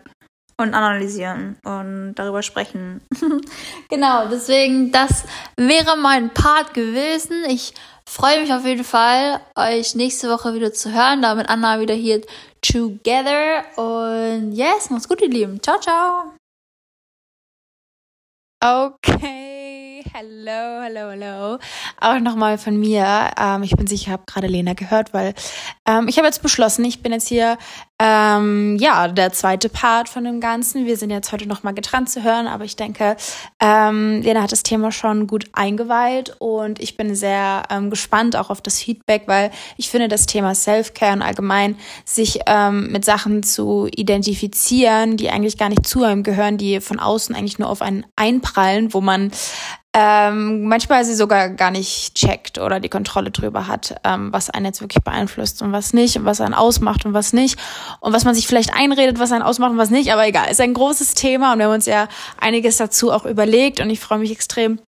und analysieren und darüber sprechen. genau, deswegen, das wäre mein Part gewesen. Ich freue mich auf jeden Fall, euch nächste Woche wieder zu hören, da mit Anna wieder hier together. Und yes, macht's gut, ihr Lieben. Ciao, ciao. Okay, hello, hello, hello. Auch nochmal von mir. Ähm, ich bin sicher, ich habe gerade Lena gehört, weil ähm, ich habe jetzt beschlossen, ich bin jetzt hier ähm, ja, der zweite Part von dem Ganzen. Wir sind jetzt heute nochmal getrennt zu hören, aber ich denke, ähm, Lena hat das Thema schon gut eingeweiht und ich bin sehr ähm, gespannt auch auf das Feedback, weil ich finde, das Thema Self-Care und allgemein sich ähm, mit Sachen zu identifizieren, die eigentlich gar nicht zu einem gehören, die von außen eigentlich nur auf einen einprallen, wo man ähm, manchmal sie sogar gar nicht checkt oder die Kontrolle drüber hat, ähm, was einen jetzt wirklich beeinflusst und was nicht und was einen ausmacht und was nicht und was man sich vielleicht einredet, was einen ausmacht und was nicht, aber egal, ist ein großes Thema und wir haben uns ja einiges dazu auch überlegt und ich freue mich extrem,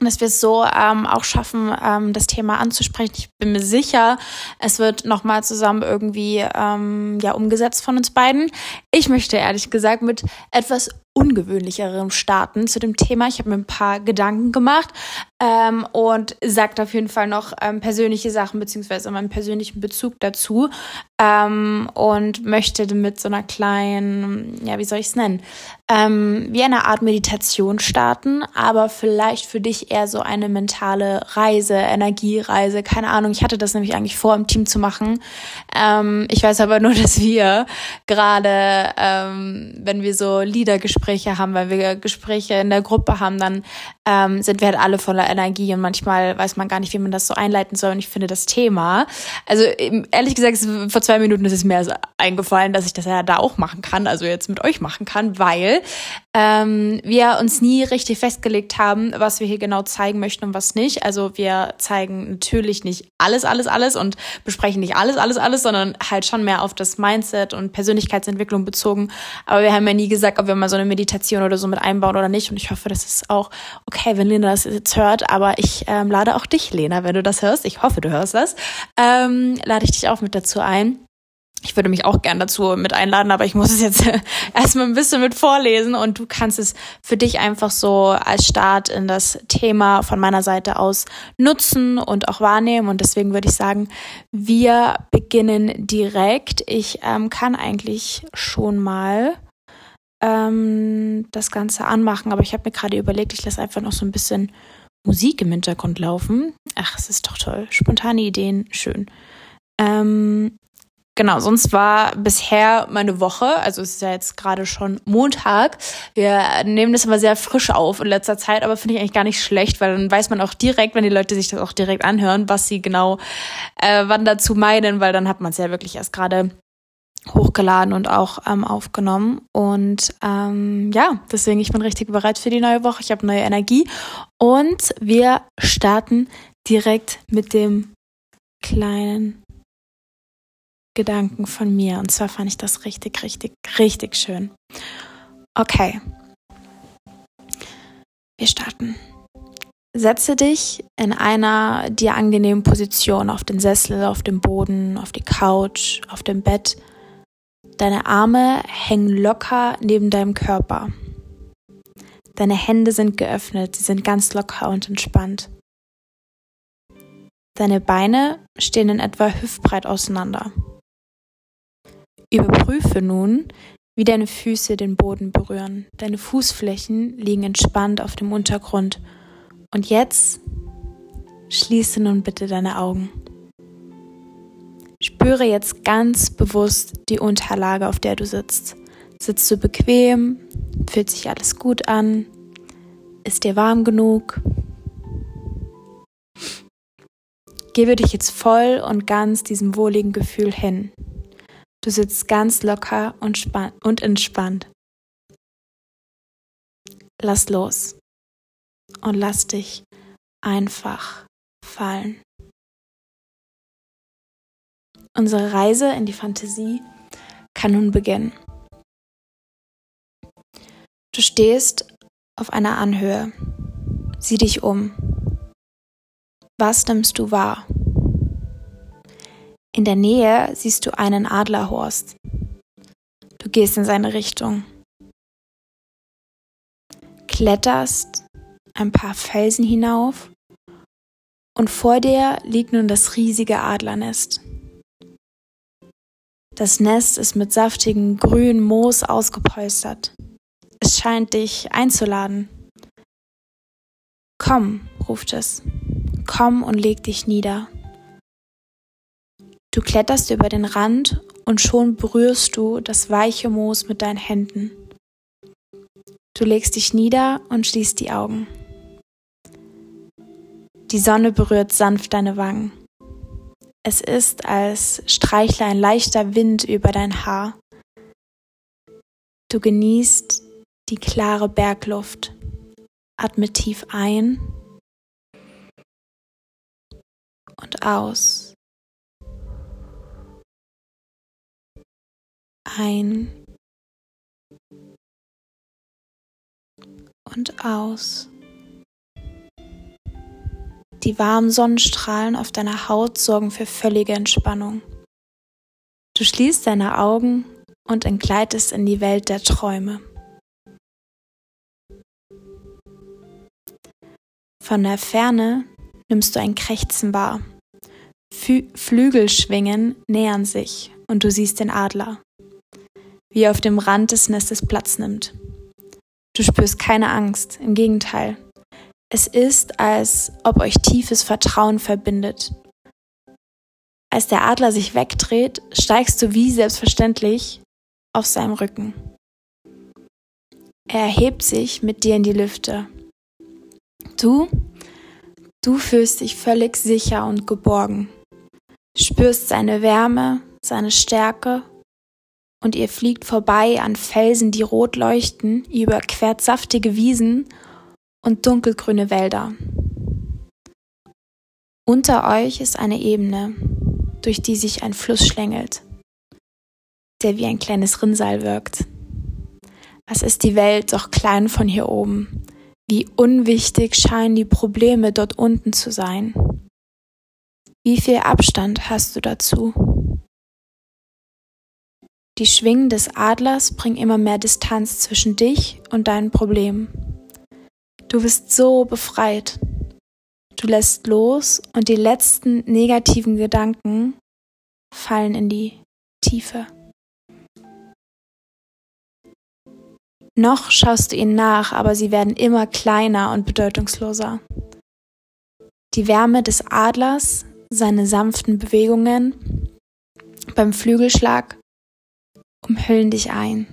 dass wir es so ähm, auch schaffen, ähm, das Thema anzusprechen. Ich bin mir sicher, es wird nochmal zusammen irgendwie ähm, ja umgesetzt von uns beiden. Ich möchte ehrlich gesagt mit etwas ungewöhnlicherem starten zu dem Thema. Ich habe mir ein paar Gedanken gemacht ähm, und sagt auf jeden Fall noch ähm, persönliche Sachen beziehungsweise meinen persönlichen Bezug dazu ähm, und möchte mit so einer kleinen, ja, wie soll ich es nennen, ähm, wie eine Art Meditation starten, aber vielleicht für dich eher so eine mentale Reise, Energiereise, keine Ahnung. Ich hatte das nämlich eigentlich vor, im Team zu machen. Ähm, ich weiß aber nur, dass wir gerade, ähm, wenn wir so Liedergespräche Gespräche haben, weil wir Gespräche in der Gruppe haben, dann ähm, sind wir halt alle voller Energie und manchmal weiß man gar nicht, wie man das so einleiten soll. Und ich finde das Thema, also ehrlich gesagt, vor zwei Minuten ist es mir eingefallen, dass ich das ja da auch machen kann, also jetzt mit euch machen kann, weil ähm, wir uns nie richtig festgelegt haben, was wir hier genau zeigen möchten und was nicht. Also wir zeigen natürlich nicht alles, alles, alles und besprechen nicht alles, alles, alles, sondern halt schon mehr auf das Mindset und Persönlichkeitsentwicklung bezogen. Aber wir haben ja nie gesagt, ob wir mal so eine Meditation oder so mit einbauen oder nicht. Und ich hoffe, das ist auch okay, wenn Lena das jetzt hört. Aber ich ähm, lade auch dich, Lena, wenn du das hörst. Ich hoffe, du hörst das. Ähm, lade ich dich auch mit dazu ein. Ich würde mich auch gern dazu mit einladen, aber ich muss es jetzt erstmal ein bisschen mit vorlesen und du kannst es für dich einfach so als Start in das Thema von meiner Seite aus nutzen und auch wahrnehmen. Und deswegen würde ich sagen, wir beginnen direkt. Ich ähm, kann eigentlich schon mal ähm, das Ganze anmachen, aber ich habe mir gerade überlegt, ich lasse einfach noch so ein bisschen Musik im Hintergrund laufen. Ach, es ist doch toll. Spontane Ideen, schön. Ähm, Genau, sonst war bisher meine Woche, also es ist ja jetzt gerade schon Montag. Wir nehmen das immer sehr frisch auf in letzter Zeit, aber finde ich eigentlich gar nicht schlecht, weil dann weiß man auch direkt, wenn die Leute sich das auch direkt anhören, was sie genau äh, wann dazu meinen, weil dann hat man es ja wirklich erst gerade hochgeladen und auch ähm, aufgenommen. Und ähm, ja, deswegen, ich bin richtig bereit für die neue Woche. Ich habe neue Energie. Und wir starten direkt mit dem kleinen Gedanken von mir. Und zwar fand ich das richtig, richtig, richtig schön. Okay. Wir starten. Setze dich in einer dir angenehmen Position auf den Sessel, auf dem Boden, auf die Couch, auf dem Bett. Deine Arme hängen locker neben deinem Körper. Deine Hände sind geöffnet, sie sind ganz locker und entspannt. Deine Beine stehen in etwa hüftbreit auseinander. Überprüfe nun, wie deine Füße den Boden berühren. Deine Fußflächen liegen entspannt auf dem Untergrund. Und jetzt schließe nun bitte deine Augen. Spüre jetzt ganz bewusst die Unterlage, auf der du sitzt. Sitzt du bequem? Fühlt sich alles gut an? Ist dir warm genug? Gebe dich jetzt voll und ganz diesem wohligen Gefühl hin. Du sitzt ganz locker und, und entspannt. Lass los und lass dich einfach fallen. Unsere Reise in die Fantasie kann nun beginnen. Du stehst auf einer Anhöhe. Sieh dich um. Was nimmst du wahr? In der Nähe siehst du einen Adlerhorst. Du gehst in seine Richtung. Kletterst ein paar Felsen hinauf und vor dir liegt nun das riesige Adlernest. Das Nest ist mit saftigem grünem Moos ausgepolstert. Es scheint dich einzuladen. Komm, ruft es. Komm und leg dich nieder. Du kletterst über den Rand und schon berührst du das weiche Moos mit deinen Händen. Du legst dich nieder und schließt die Augen. Die Sonne berührt sanft deine Wangen. Es ist, als streichle ein leichter Wind über dein Haar. Du genießt die klare Bergluft. Atme tief ein und aus. Ein und aus. Die warmen Sonnenstrahlen auf deiner Haut sorgen für völlige Entspannung. Du schließt deine Augen und entgleitest in die Welt der Träume. Von der Ferne nimmst du ein Krächzen wahr. Flügelschwingen nähern sich und du siehst den Adler wie er auf dem Rand des Nestes Platz nimmt. Du spürst keine Angst, im Gegenteil. Es ist, als ob euch tiefes Vertrauen verbindet. Als der Adler sich wegdreht, steigst du wie selbstverständlich auf seinem Rücken. Er erhebt sich mit dir in die Lüfte. Du, du fühlst dich völlig sicher und geborgen, spürst seine Wärme, seine Stärke und ihr fliegt vorbei an Felsen, die rot leuchten, ihr überquert saftige Wiesen und dunkelgrüne Wälder. Unter euch ist eine Ebene, durch die sich ein Fluss schlängelt, der wie ein kleines Rinnsal wirkt. Was ist die Welt doch klein von hier oben? Wie unwichtig scheinen die Probleme dort unten zu sein. Wie viel Abstand hast du dazu? Die Schwingen des Adlers bringen immer mehr Distanz zwischen dich und deinen Problemen. Du bist so befreit. Du lässt los und die letzten negativen Gedanken fallen in die Tiefe. Noch schaust du ihnen nach, aber sie werden immer kleiner und bedeutungsloser. Die Wärme des Adlers, seine sanften Bewegungen beim Flügelschlag umhüllen dich ein.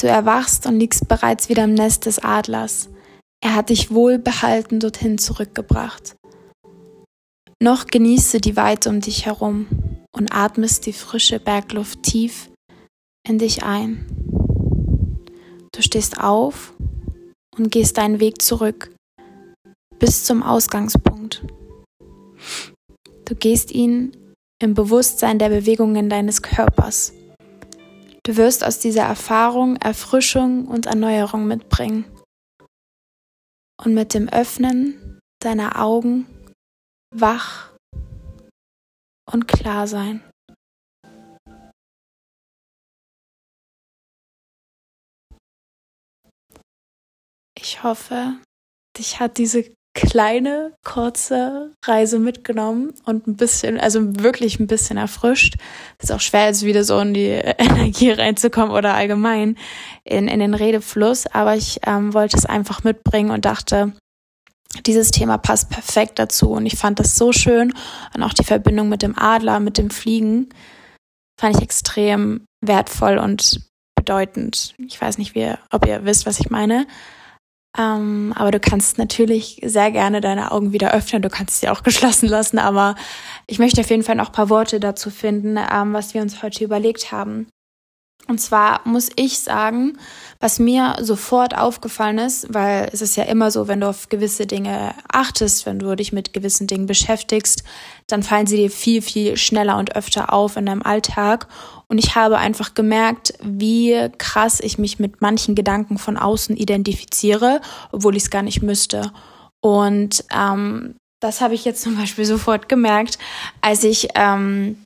Du erwachst und liegst bereits wieder im Nest des Adlers. Er hat dich wohlbehalten dorthin zurückgebracht. Noch genießt du die Weite um dich herum und atmest die frische Bergluft tief in dich ein. Du stehst auf und gehst deinen Weg zurück bis zum Ausgangspunkt. Du gehst ihn im Bewusstsein der Bewegungen deines Körpers. Du wirst aus dieser Erfahrung Erfrischung und Erneuerung mitbringen. Und mit dem Öffnen deiner Augen wach und klar sein. Ich hoffe, dich hat diese kleine, kurze Reise mitgenommen und ein bisschen, also wirklich ein bisschen erfrischt. ist auch schwer, jetzt wieder so in die Energie reinzukommen oder allgemein in, in den Redefluss. Aber ich ähm, wollte es einfach mitbringen und dachte, dieses Thema passt perfekt dazu. Und ich fand das so schön. Und auch die Verbindung mit dem Adler, mit dem Fliegen, fand ich extrem wertvoll und bedeutend. Ich weiß nicht, wie, ob ihr wisst, was ich meine. Ähm, aber du kannst natürlich sehr gerne deine Augen wieder öffnen. Du kannst sie auch geschlossen lassen. Aber ich möchte auf jeden Fall noch ein paar Worte dazu finden, ähm, was wir uns heute überlegt haben. Und zwar muss ich sagen, was mir sofort aufgefallen ist, weil es ist ja immer so, wenn du auf gewisse Dinge achtest, wenn du dich mit gewissen Dingen beschäftigst, dann fallen sie dir viel, viel schneller und öfter auf in deinem Alltag. Und ich habe einfach gemerkt, wie krass ich mich mit manchen Gedanken von außen identifiziere, obwohl ich es gar nicht müsste. Und ähm, das habe ich jetzt zum Beispiel sofort gemerkt, als ich ähm,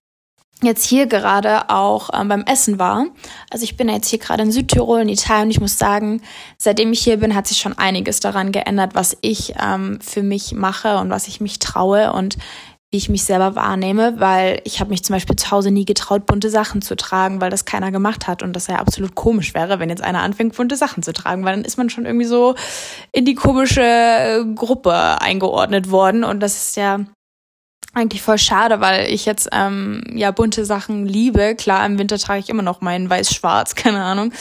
jetzt hier gerade auch ähm, beim Essen war. Also ich bin jetzt hier gerade in Südtirol in Italien. Und ich muss sagen, seitdem ich hier bin, hat sich schon einiges daran geändert, was ich ähm, für mich mache und was ich mich traue und wie ich mich selber wahrnehme, weil ich habe mich zum Beispiel zu Hause nie getraut, bunte Sachen zu tragen, weil das keiner gemacht hat. Und das ja absolut komisch wäre, wenn jetzt einer anfängt, bunte Sachen zu tragen, weil dann ist man schon irgendwie so in die komische äh, Gruppe eingeordnet worden. Und das ist ja eigentlich voll schade, weil ich jetzt ähm, ja bunte Sachen liebe. Klar, im Winter trage ich immer noch meinen weiß-schwarz, keine Ahnung.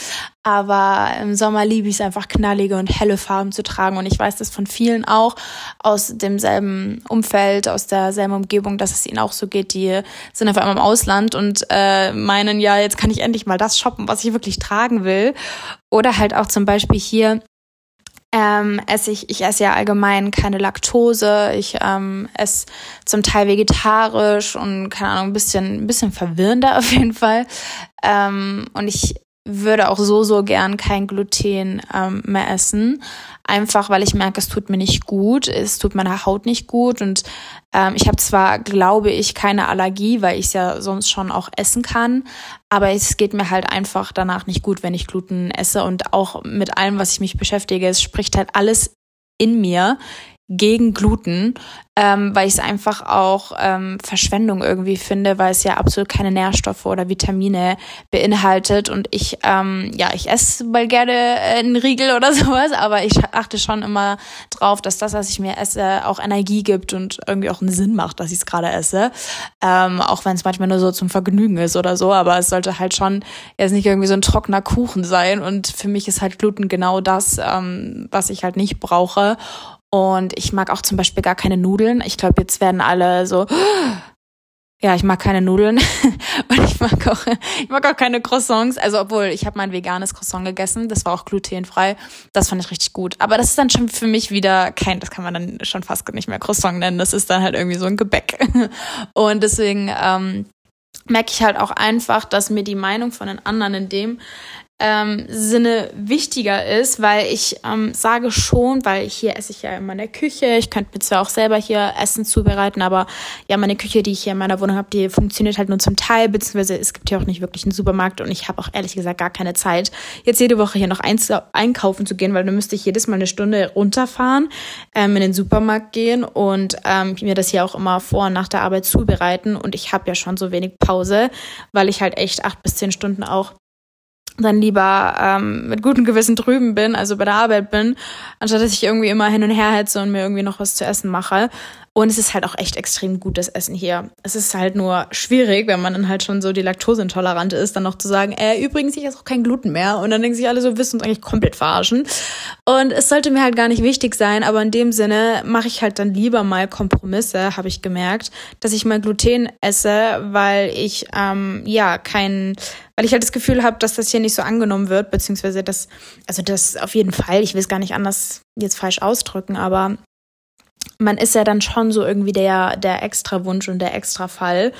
Aber im Sommer liebe ich es einfach knallige und helle Farben zu tragen. Und ich weiß das von vielen auch aus demselben Umfeld, aus derselben Umgebung, dass es ihnen auch so geht. Die sind auf einmal im Ausland und äh, meinen, ja, jetzt kann ich endlich mal das shoppen, was ich wirklich tragen will. Oder halt auch zum Beispiel hier ähm, esse ich, ich esse ja allgemein keine Laktose, ich ähm, esse zum Teil vegetarisch und keine Ahnung, ein bisschen, ein bisschen verwirrender auf jeden Fall. Ähm, und ich würde auch so, so gern kein Gluten ähm, mehr essen. Einfach weil ich merke, es tut mir nicht gut, es tut meiner Haut nicht gut. Und ähm, ich habe zwar, glaube ich, keine Allergie, weil ich es ja sonst schon auch essen kann, aber es geht mir halt einfach danach nicht gut, wenn ich Gluten esse. Und auch mit allem, was ich mich beschäftige, es spricht halt alles in mir gegen Gluten, ähm, weil ich es einfach auch ähm, Verschwendung irgendwie finde, weil es ja absolut keine Nährstoffe oder Vitamine beinhaltet. Und ich, ähm, ja, ich esse mal gerne äh, einen Riegel oder sowas, aber ich achte schon immer drauf, dass das, was ich mir esse, auch Energie gibt und irgendwie auch einen Sinn macht, dass ich es gerade esse. Ähm, auch wenn es manchmal nur so zum Vergnügen ist oder so, aber es sollte halt schon jetzt nicht irgendwie so ein trockener Kuchen sein. Und für mich ist halt Gluten genau das, ähm, was ich halt nicht brauche. Und ich mag auch zum Beispiel gar keine Nudeln. Ich glaube, jetzt werden alle so, ja, ich mag keine Nudeln und ich mag auch, ich mag auch keine Croissants. Also obwohl ich habe mein veganes Croissant gegessen, das war auch glutenfrei. Das fand ich richtig gut. Aber das ist dann schon für mich wieder kein, das kann man dann schon fast nicht mehr Croissant nennen. Das ist dann halt irgendwie so ein Gebäck. Und deswegen ähm, merke ich halt auch einfach, dass mir die Meinung von den anderen in dem ähm, Sinne wichtiger ist, weil ich ähm, sage schon, weil hier esse ich ja immer in der Küche, ich könnte mir zwar auch selber hier Essen zubereiten, aber ja, meine Küche, die ich hier in meiner Wohnung habe, die funktioniert halt nur zum Teil, beziehungsweise es gibt hier auch nicht wirklich einen Supermarkt und ich habe auch ehrlich gesagt gar keine Zeit, jetzt jede Woche hier noch einkaufen zu gehen, weil dann müsste ich jedes Mal eine Stunde runterfahren, ähm, in den Supermarkt gehen und ähm, mir das hier auch immer vor und nach der Arbeit zubereiten. Und ich habe ja schon so wenig Pause, weil ich halt echt acht bis zehn Stunden auch dann lieber ähm, mit gutem Gewissen drüben bin, also bei der Arbeit bin, anstatt dass ich irgendwie immer hin und her hetze und mir irgendwie noch was zu essen mache. Und es ist halt auch echt extrem gutes Essen hier. Es ist halt nur schwierig, wenn man dann halt schon so die Laktoseintolerante ist, dann noch zu sagen, äh, übrigens, ich esse auch kein Gluten mehr. Und dann denken sich alle so, wissen uns eigentlich komplett verarschen. Und es sollte mir halt gar nicht wichtig sein, aber in dem Sinne mache ich halt dann lieber mal Kompromisse, habe ich gemerkt, dass ich mal Gluten esse, weil ich, ähm, ja, kein, weil ich halt das Gefühl habe, dass das hier nicht so angenommen wird, beziehungsweise das, also das auf jeden Fall, ich will es gar nicht anders jetzt falsch ausdrücken, aber man ist ja dann schon so irgendwie der, der Extrawunsch und der Extrafall.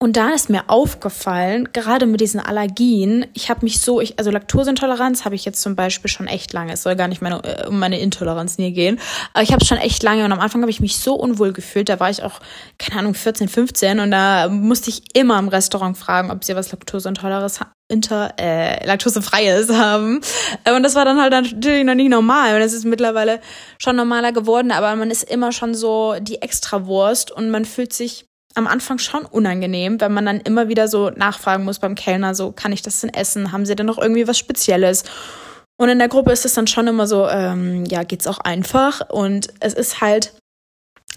Und da ist mir aufgefallen, gerade mit diesen Allergien, ich habe mich so, ich, also Laktoseintoleranz habe ich jetzt zum Beispiel schon echt lange. Es soll gar nicht meine, äh, um meine Intoleranz nie gehen. Aber ich habe schon echt lange und am Anfang habe ich mich so unwohl gefühlt. Da war ich auch, keine Ahnung, 14, 15 und da musste ich immer im Restaurant fragen, ob sie was Laktoseintoleranz inter, äh, laktosefreies haben. Und das war dann halt natürlich noch nicht normal. Und es ist mittlerweile schon normaler geworden, aber man ist immer schon so die Extrawurst und man fühlt sich am Anfang schon unangenehm, wenn man dann immer wieder so nachfragen muss beim Kellner, so kann ich das denn essen? Haben sie denn noch irgendwie was Spezielles? Und in der Gruppe ist es dann schon immer so, ähm, ja, geht's auch einfach. Und es ist halt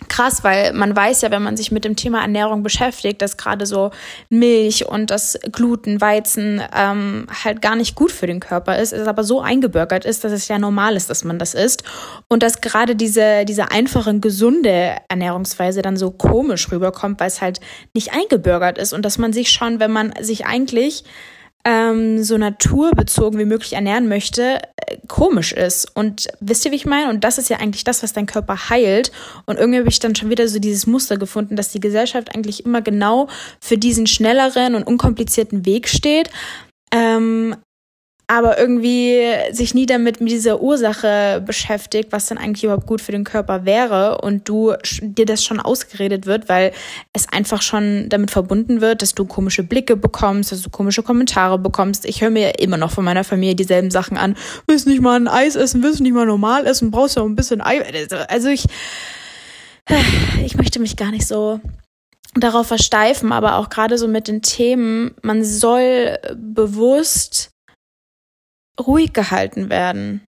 krass, weil man weiß ja, wenn man sich mit dem Thema Ernährung beschäftigt, dass gerade so Milch und das Gluten, Weizen ähm, halt gar nicht gut für den Körper ist, es aber so eingebürgert ist, dass es ja normal ist, dass man das isst. Und dass gerade diese diese einfache gesunde Ernährungsweise dann so komisch rüberkommt, weil es halt nicht eingebürgert ist. Und dass man sich schon, wenn man sich eigentlich ähm, so naturbezogen wie möglich ernähren möchte, äh, komisch ist. Und wisst ihr, wie ich meine? Und das ist ja eigentlich das, was dein Körper heilt. Und irgendwie habe ich dann schon wieder so dieses Muster gefunden, dass die Gesellschaft eigentlich immer genau für diesen schnelleren und unkomplizierten Weg steht. Ähm, aber irgendwie sich nie damit mit dieser Ursache beschäftigt, was denn eigentlich überhaupt gut für den Körper wäre und du dir das schon ausgeredet wird, weil es einfach schon damit verbunden wird, dass du komische Blicke bekommst, dass du komische Kommentare bekommst. Ich höre mir immer noch von meiner Familie dieselben Sachen an. Willst nicht mal ein Eis essen, willst nicht mal normal essen, brauchst ja auch ein bisschen Ei. Also ich, ich möchte mich gar nicht so darauf versteifen, aber auch gerade so mit den Themen, man soll bewusst ruhig gehalten werden.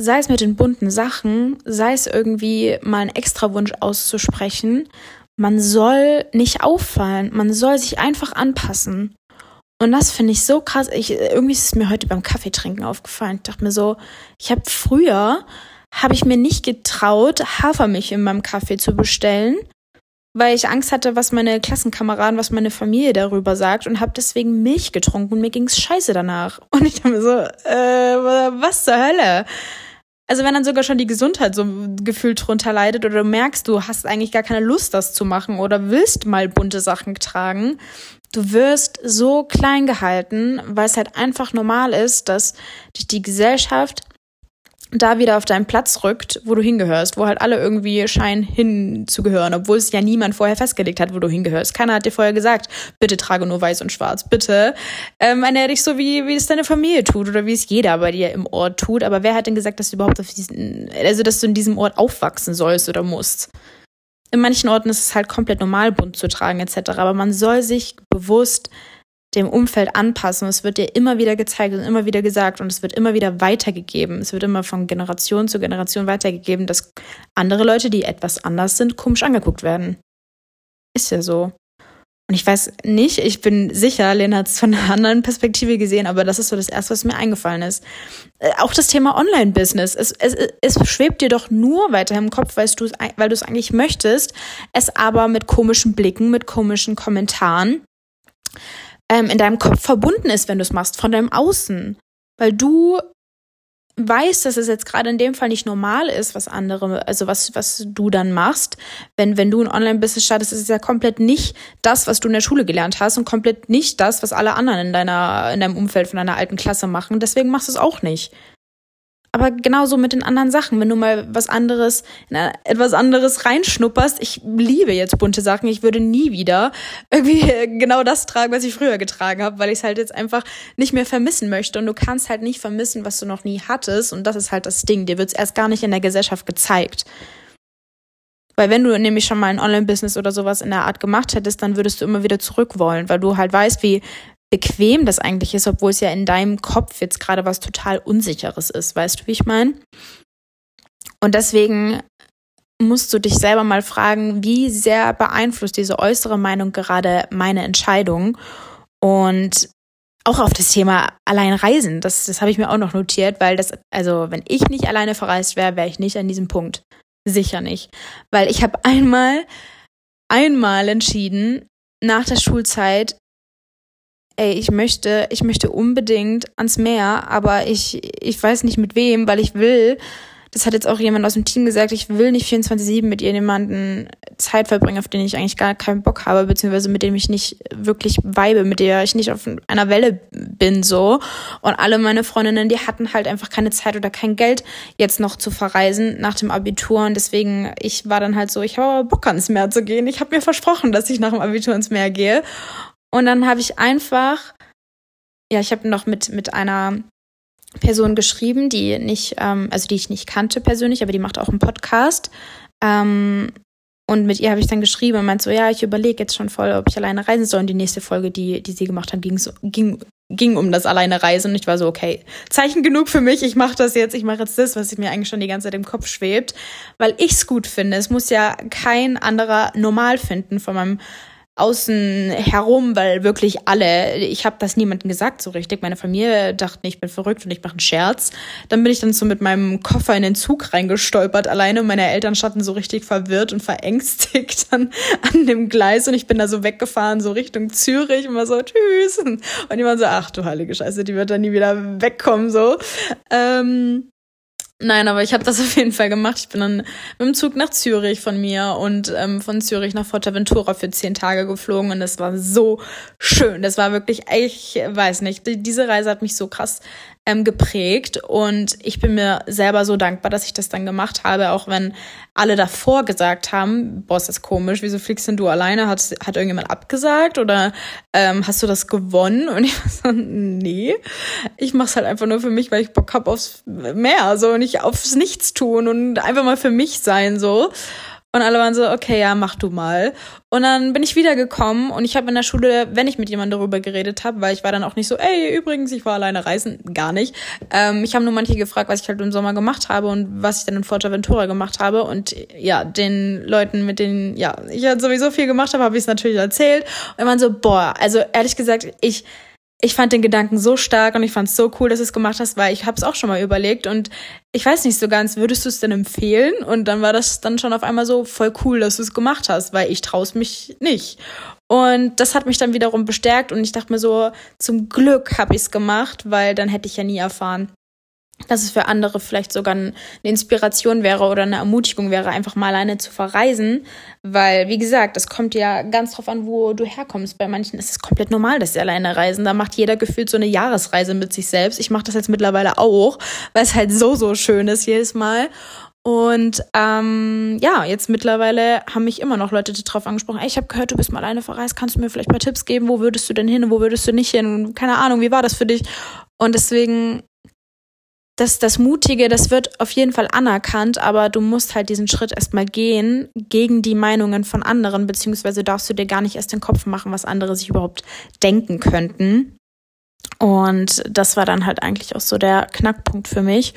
Sei es mit den bunten Sachen, sei es irgendwie mal einen Extrawunsch auszusprechen. Man soll nicht auffallen, man soll sich einfach anpassen. Und das finde ich so krass. Ich, irgendwie ist es mir heute beim Kaffeetrinken aufgefallen. Ich dachte mir so, ich habe früher, habe ich mir nicht getraut, Hafermilch in meinem Kaffee zu bestellen, weil ich Angst hatte, was meine Klassenkameraden, was meine Familie darüber sagt und habe deswegen Milch getrunken und mir ging's scheiße danach. Und ich dachte mir so, äh, was zur Hölle? Also wenn dann sogar schon die Gesundheit so gefühlt drunter leidet oder du merkst, du hast eigentlich gar keine Lust, das zu machen oder willst mal bunte Sachen tragen, du wirst so klein gehalten, weil es halt einfach normal ist, dass durch die Gesellschaft da wieder auf deinen Platz rückt, wo du hingehörst, wo halt alle irgendwie scheinen hinzugehören, obwohl es ja niemand vorher festgelegt hat, wo du hingehörst. Keiner hat dir vorher gesagt, bitte trage nur weiß und schwarz, bitte ähm, ernähre dich so, wie, wie es deine Familie tut oder wie es jeder bei dir im Ort tut. Aber wer hat denn gesagt, dass du überhaupt auf diesen, also dass du in diesem Ort aufwachsen sollst oder musst? In manchen Orten ist es halt komplett normal, bunt zu tragen etc. Aber man soll sich bewusst dem Umfeld anpassen. Es wird dir immer wieder gezeigt und immer wieder gesagt und es wird immer wieder weitergegeben. Es wird immer von Generation zu Generation weitergegeben, dass andere Leute, die etwas anders sind, komisch angeguckt werden. Ist ja so. Und ich weiß nicht, ich bin sicher, Lena hat es von einer anderen Perspektive gesehen, aber das ist so das Erste, was mir eingefallen ist. Äh, auch das Thema Online-Business. Es, es, es schwebt dir doch nur weiter im Kopf, weil du es eigentlich möchtest, es aber mit komischen Blicken, mit komischen Kommentaren ähm, in deinem Kopf verbunden ist, wenn du es machst, von deinem Außen. Weil du weißt, dass es jetzt gerade in dem Fall nicht normal ist, was andere, also was, was du dann machst. Wenn, wenn du ein Online-Business startest, ist es ja komplett nicht das, was du in der Schule gelernt hast und komplett nicht das, was alle anderen in deiner, in deinem Umfeld von deiner alten Klasse machen. Deswegen machst du es auch nicht. Aber genauso mit den anderen Sachen, wenn du mal was anderes, etwas anderes reinschnupperst. Ich liebe jetzt bunte Sachen. Ich würde nie wieder irgendwie genau das tragen, was ich früher getragen habe, weil ich es halt jetzt einfach nicht mehr vermissen möchte. Und du kannst halt nicht vermissen, was du noch nie hattest. Und das ist halt das Ding. Dir wird es erst gar nicht in der Gesellschaft gezeigt. Weil wenn du nämlich schon mal ein Online-Business oder sowas in der Art gemacht hättest, dann würdest du immer wieder zurück wollen, weil du halt weißt, wie bequem das eigentlich ist, obwohl es ja in deinem Kopf jetzt gerade was total Unsicheres ist. Weißt du, wie ich meine? Und deswegen musst du dich selber mal fragen, wie sehr beeinflusst diese äußere Meinung gerade meine Entscheidung? Und auch auf das Thema allein reisen, das, das habe ich mir auch noch notiert, weil das, also wenn ich nicht alleine verreist wäre, wäre ich nicht an diesem Punkt. Sicher nicht. Weil ich habe einmal, einmal entschieden, nach der Schulzeit ey, ich möchte, ich möchte unbedingt ans Meer, aber ich, ich weiß nicht mit wem, weil ich will, das hat jetzt auch jemand aus dem Team gesagt, ich will nicht 24-7 mit jemandem Zeit verbringen, auf den ich eigentlich gar keinen Bock habe, beziehungsweise mit dem ich nicht wirklich weibe, mit der ich nicht auf einer Welle bin, so. Und alle meine Freundinnen, die hatten halt einfach keine Zeit oder kein Geld, jetzt noch zu verreisen nach dem Abitur. Und deswegen, ich war dann halt so, ich habe Bock ans Meer zu gehen. Ich habe mir versprochen, dass ich nach dem Abitur ins Meer gehe. Und dann habe ich einfach, ja, ich habe noch mit, mit einer Person geschrieben, die nicht, ähm, also die ich nicht kannte persönlich, aber die macht auch einen Podcast. Ähm, und mit ihr habe ich dann geschrieben und meinte so, ja, ich überlege jetzt schon voll, ob ich alleine reisen soll. Und die nächste Folge, die, die sie gemacht hat, ging, ging, ging um das alleine Reisen. Und ich war so, okay, Zeichen genug für mich, ich mache das jetzt, ich mache jetzt das, was mir eigentlich schon die ganze Zeit im Kopf schwebt, weil ich es gut finde. Es muss ja kein anderer normal finden von meinem außen herum, weil wirklich alle, ich habe das niemandem gesagt so richtig. Meine Familie dachte, ich bin verrückt und ich mache einen Scherz. Dann bin ich dann so mit meinem Koffer in den Zug reingestolpert alleine und meine Eltern standen so richtig verwirrt und verängstigt an, an dem Gleis und ich bin da so weggefahren, so Richtung Zürich und war so, tschüss. Und die waren so, ach du heilige Scheiße, die wird dann nie wieder wegkommen, so. Ähm, Nein, aber ich habe das auf jeden Fall gemacht. Ich bin dann mit dem Zug nach Zürich von mir und ähm, von Zürich nach Forteventura für zehn Tage geflogen und das war so schön. Das war wirklich, ich weiß nicht, diese Reise hat mich so krass ähm, geprägt und ich bin mir selber so dankbar, dass ich das dann gemacht habe, auch wenn alle davor gesagt haben, boah, ist das komisch, wieso fliegst denn du alleine? Hat, hat irgendjemand abgesagt oder ähm, hast du das gewonnen? Und ich war so, nee, ich mach's halt einfach nur für mich, weil ich Bock hab aufs Meer, so, und nicht aufs Nichtstun und einfach mal für mich sein, so. Und alle waren so, okay, ja, mach du mal. Und dann bin ich wiedergekommen und ich habe in der Schule, wenn ich mit jemandem darüber geredet habe, weil ich war dann auch nicht so, ey, übrigens, ich war alleine reisen, gar nicht. Ähm, ich habe nur manche gefragt, was ich halt im Sommer gemacht habe und was ich dann in Forteventura gemacht habe. Und ja, den Leuten, mit denen, ja, ich halt sowieso viel gemacht habe, habe ich es natürlich erzählt. Und man so, boah, also ehrlich gesagt, ich ich fand den Gedanken so stark und ich fand es so cool, dass du es gemacht hast, weil ich habe es auch schon mal überlegt und ich weiß nicht so ganz, würdest du es denn empfehlen? Und dann war das dann schon auf einmal so voll cool, dass du es gemacht hast, weil ich traue mich nicht. Und das hat mich dann wiederum bestärkt und ich dachte mir so, zum Glück habe ich es gemacht, weil dann hätte ich ja nie erfahren, dass es für andere vielleicht sogar eine Inspiration wäre oder eine Ermutigung wäre, einfach mal alleine zu verreisen. Weil, wie gesagt, es kommt ja ganz drauf an, wo du herkommst. Bei manchen ist es komplett normal, dass sie alleine reisen. Da macht jeder gefühlt so eine Jahresreise mit sich selbst. Ich mache das jetzt mittlerweile auch, weil es halt so, so schön ist jedes Mal. Und ähm, ja, jetzt mittlerweile haben mich immer noch Leute darauf angesprochen, ey, ich habe gehört, du bist mal alleine verreist, kannst du mir vielleicht mal Tipps geben, wo würdest du denn hin, wo würdest du nicht hin? Keine Ahnung, wie war das für dich? Und deswegen das, das Mutige, das wird auf jeden Fall anerkannt, aber du musst halt diesen Schritt erstmal gehen gegen die Meinungen von anderen, beziehungsweise darfst du dir gar nicht erst den Kopf machen, was andere sich überhaupt denken könnten. Und das war dann halt eigentlich auch so der Knackpunkt für mich.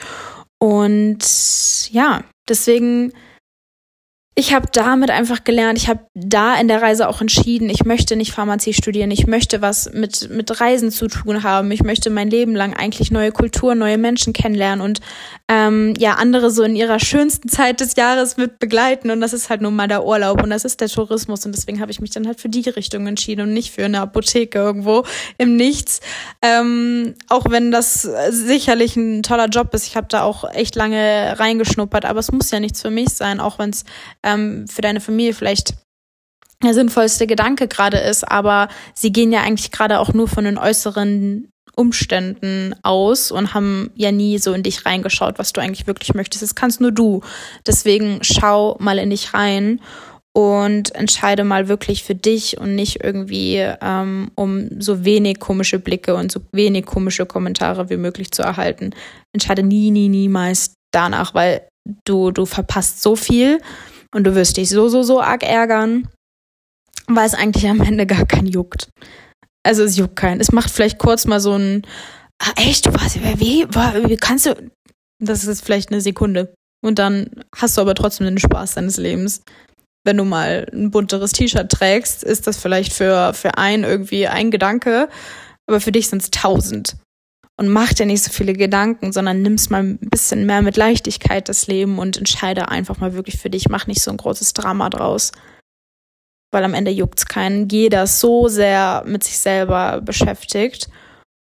Und ja, deswegen ich habe damit einfach gelernt, ich habe da in der Reise auch entschieden, ich möchte nicht Pharmazie studieren, ich möchte was mit, mit Reisen zu tun haben, ich möchte mein Leben lang eigentlich neue Kulturen, neue Menschen kennenlernen und ähm, ja, andere so in ihrer schönsten Zeit des Jahres mit begleiten. Und das ist halt nun mal der Urlaub und das ist der Tourismus. Und deswegen habe ich mich dann halt für die Richtung entschieden und nicht für eine Apotheke irgendwo im Nichts. Ähm, auch wenn das sicherlich ein toller Job ist, ich habe da auch echt lange reingeschnuppert, aber es muss ja nichts für mich sein, auch wenn es ähm, für deine Familie vielleicht der sinnvollste Gedanke gerade ist, aber sie gehen ja eigentlich gerade auch nur von den äußeren Umständen aus und haben ja nie so in dich reingeschaut, was du eigentlich wirklich möchtest. Das kannst nur du. Deswegen schau mal in dich rein und entscheide mal wirklich für dich und nicht irgendwie, ähm, um so wenig komische Blicke und so wenig komische Kommentare wie möglich zu erhalten. Entscheide nie, nie, niemals danach, weil du, du verpasst so viel und du wirst dich so, so, so arg ärgern, weil es eigentlich am Ende gar keinen juckt. Also es juckt keinen. Es macht vielleicht kurz mal so ein, ah, echt, du warst, wie, wie kannst du, das ist vielleicht eine Sekunde. Und dann hast du aber trotzdem den Spaß deines Lebens. Wenn du mal ein bunteres T-Shirt trägst, ist das vielleicht für, für einen irgendwie ein Gedanke, aber für dich sind es tausend und mach dir nicht so viele Gedanken, sondern nimmst mal ein bisschen mehr mit Leichtigkeit das Leben und entscheide einfach mal wirklich für dich. Mach nicht so ein großes Drama draus. Weil am Ende juckt's keinen. Jeder so sehr mit sich selber beschäftigt.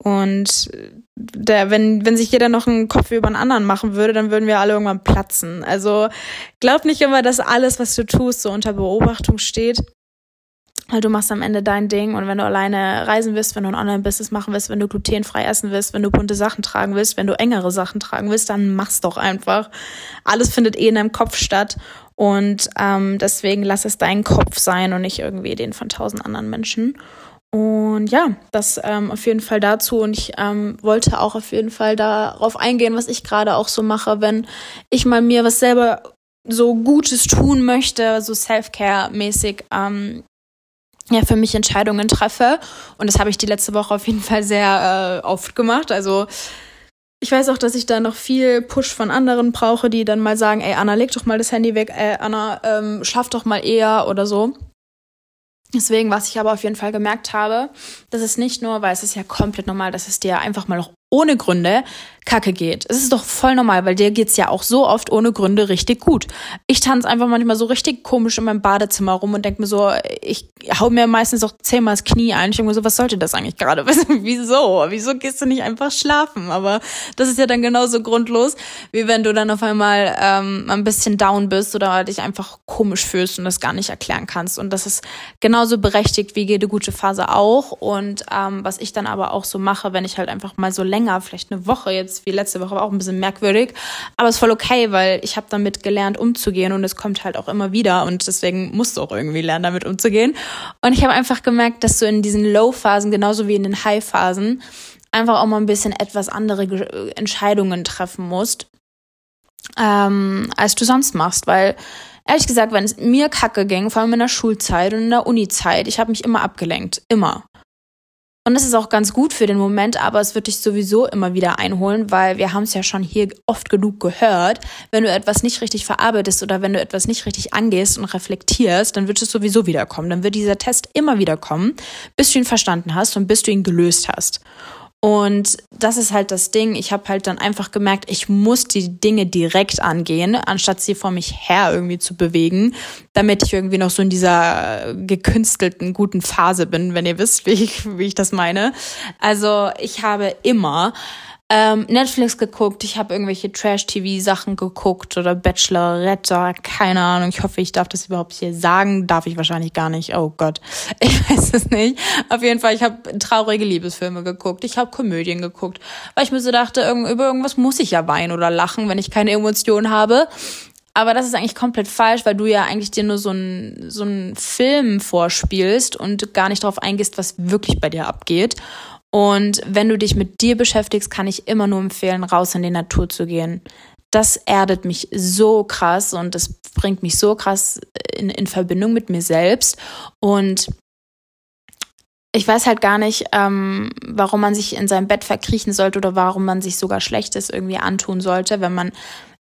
Und der, wenn, wenn sich jeder noch einen Kopf über einen anderen machen würde, dann würden wir alle irgendwann platzen. Also glaub nicht immer, dass alles, was du tust, so unter Beobachtung steht weil du machst am Ende dein Ding und wenn du alleine reisen willst, wenn du ein Online-Business machen willst, wenn du glutenfrei essen willst, wenn du bunte Sachen tragen willst, wenn du engere Sachen tragen willst, dann mach's doch einfach. Alles findet eh in deinem Kopf statt und ähm, deswegen lass es dein Kopf sein und nicht irgendwie den von tausend anderen Menschen. Und ja, das ähm, auf jeden Fall dazu. Und ich ähm, wollte auch auf jeden Fall darauf eingehen, was ich gerade auch so mache, wenn ich mal mir was selber so Gutes tun möchte, so Self-Care-mäßig, ähm, ja für mich Entscheidungen treffe. Und das habe ich die letzte Woche auf jeden Fall sehr äh, oft gemacht. Also ich weiß auch, dass ich da noch viel Push von anderen brauche, die dann mal sagen, ey Anna, leg doch mal das Handy weg, ey Anna, ähm, schaff doch mal eher oder so. Deswegen, was ich aber auf jeden Fall gemerkt habe, das ist nicht nur, weil es ist ja komplett normal, dass es dir einfach mal ohne Gründe kacke geht. Es ist doch voll normal, weil dir geht's ja auch so oft ohne Gründe richtig gut. Ich tanze einfach manchmal so richtig komisch in meinem Badezimmer rum und denke mir so, ich hau mir meistens auch zehnmal das Knie ein. Ich denke mir so, was sollte das eigentlich gerade? Wieso? Wieso gehst du nicht einfach schlafen? Aber das ist ja dann genauso grundlos, wie wenn du dann auf einmal ähm, ein bisschen down bist oder dich einfach komisch fühlst und das gar nicht erklären kannst. Und das ist genauso berechtigt wie jede gute Phase auch. Und ähm, was ich dann aber auch so mache, wenn ich halt einfach mal so länger, vielleicht eine Woche jetzt wie letzte Woche war auch ein bisschen merkwürdig, aber es ist voll okay, weil ich habe damit gelernt umzugehen und es kommt halt auch immer wieder und deswegen musst du auch irgendwie lernen, damit umzugehen. Und ich habe einfach gemerkt, dass du in diesen Low-Phasen genauso wie in den High-Phasen einfach auch mal ein bisschen etwas andere Entscheidungen treffen musst, ähm, als du sonst machst, weil ehrlich gesagt, wenn es mir kacke ging, vor allem in der Schulzeit und in der Uni-Zeit, ich habe mich immer abgelenkt, immer. Und das ist auch ganz gut für den Moment, aber es wird dich sowieso immer wieder einholen, weil wir haben es ja schon hier oft genug gehört. Wenn du etwas nicht richtig verarbeitest oder wenn du etwas nicht richtig angehst und reflektierst, dann wird es sowieso wiederkommen. Dann wird dieser Test immer wieder kommen, bis du ihn verstanden hast und bis du ihn gelöst hast. Und das ist halt das Ding. Ich habe halt dann einfach gemerkt, ich muss die Dinge direkt angehen, anstatt sie vor mich her irgendwie zu bewegen, damit ich irgendwie noch so in dieser gekünstelten guten Phase bin, wenn ihr wisst, wie ich, wie ich das meine. Also ich habe immer ähm, Netflix geguckt, ich habe irgendwelche Trash-TV-Sachen geguckt oder Bachelorette, keine Ahnung. Ich hoffe, ich darf das überhaupt hier sagen. Darf ich wahrscheinlich gar nicht. Oh Gott, ich weiß es nicht. Auf jeden Fall, ich habe traurige Liebesfilme geguckt, ich habe Komödien geguckt, weil ich mir so dachte, über irgendwas muss ich ja weinen oder lachen, wenn ich keine Emotionen habe. Aber das ist eigentlich komplett falsch, weil du ja eigentlich dir nur so einen so einen Film vorspielst und gar nicht darauf eingehst, was wirklich bei dir abgeht. Und wenn du dich mit dir beschäftigst, kann ich immer nur empfehlen, raus in die Natur zu gehen. Das erdet mich so krass und das bringt mich so krass in, in Verbindung mit mir selbst. Und ich weiß halt gar nicht, ähm, warum man sich in seinem Bett verkriechen sollte oder warum man sich sogar Schlechtes irgendwie antun sollte, wenn man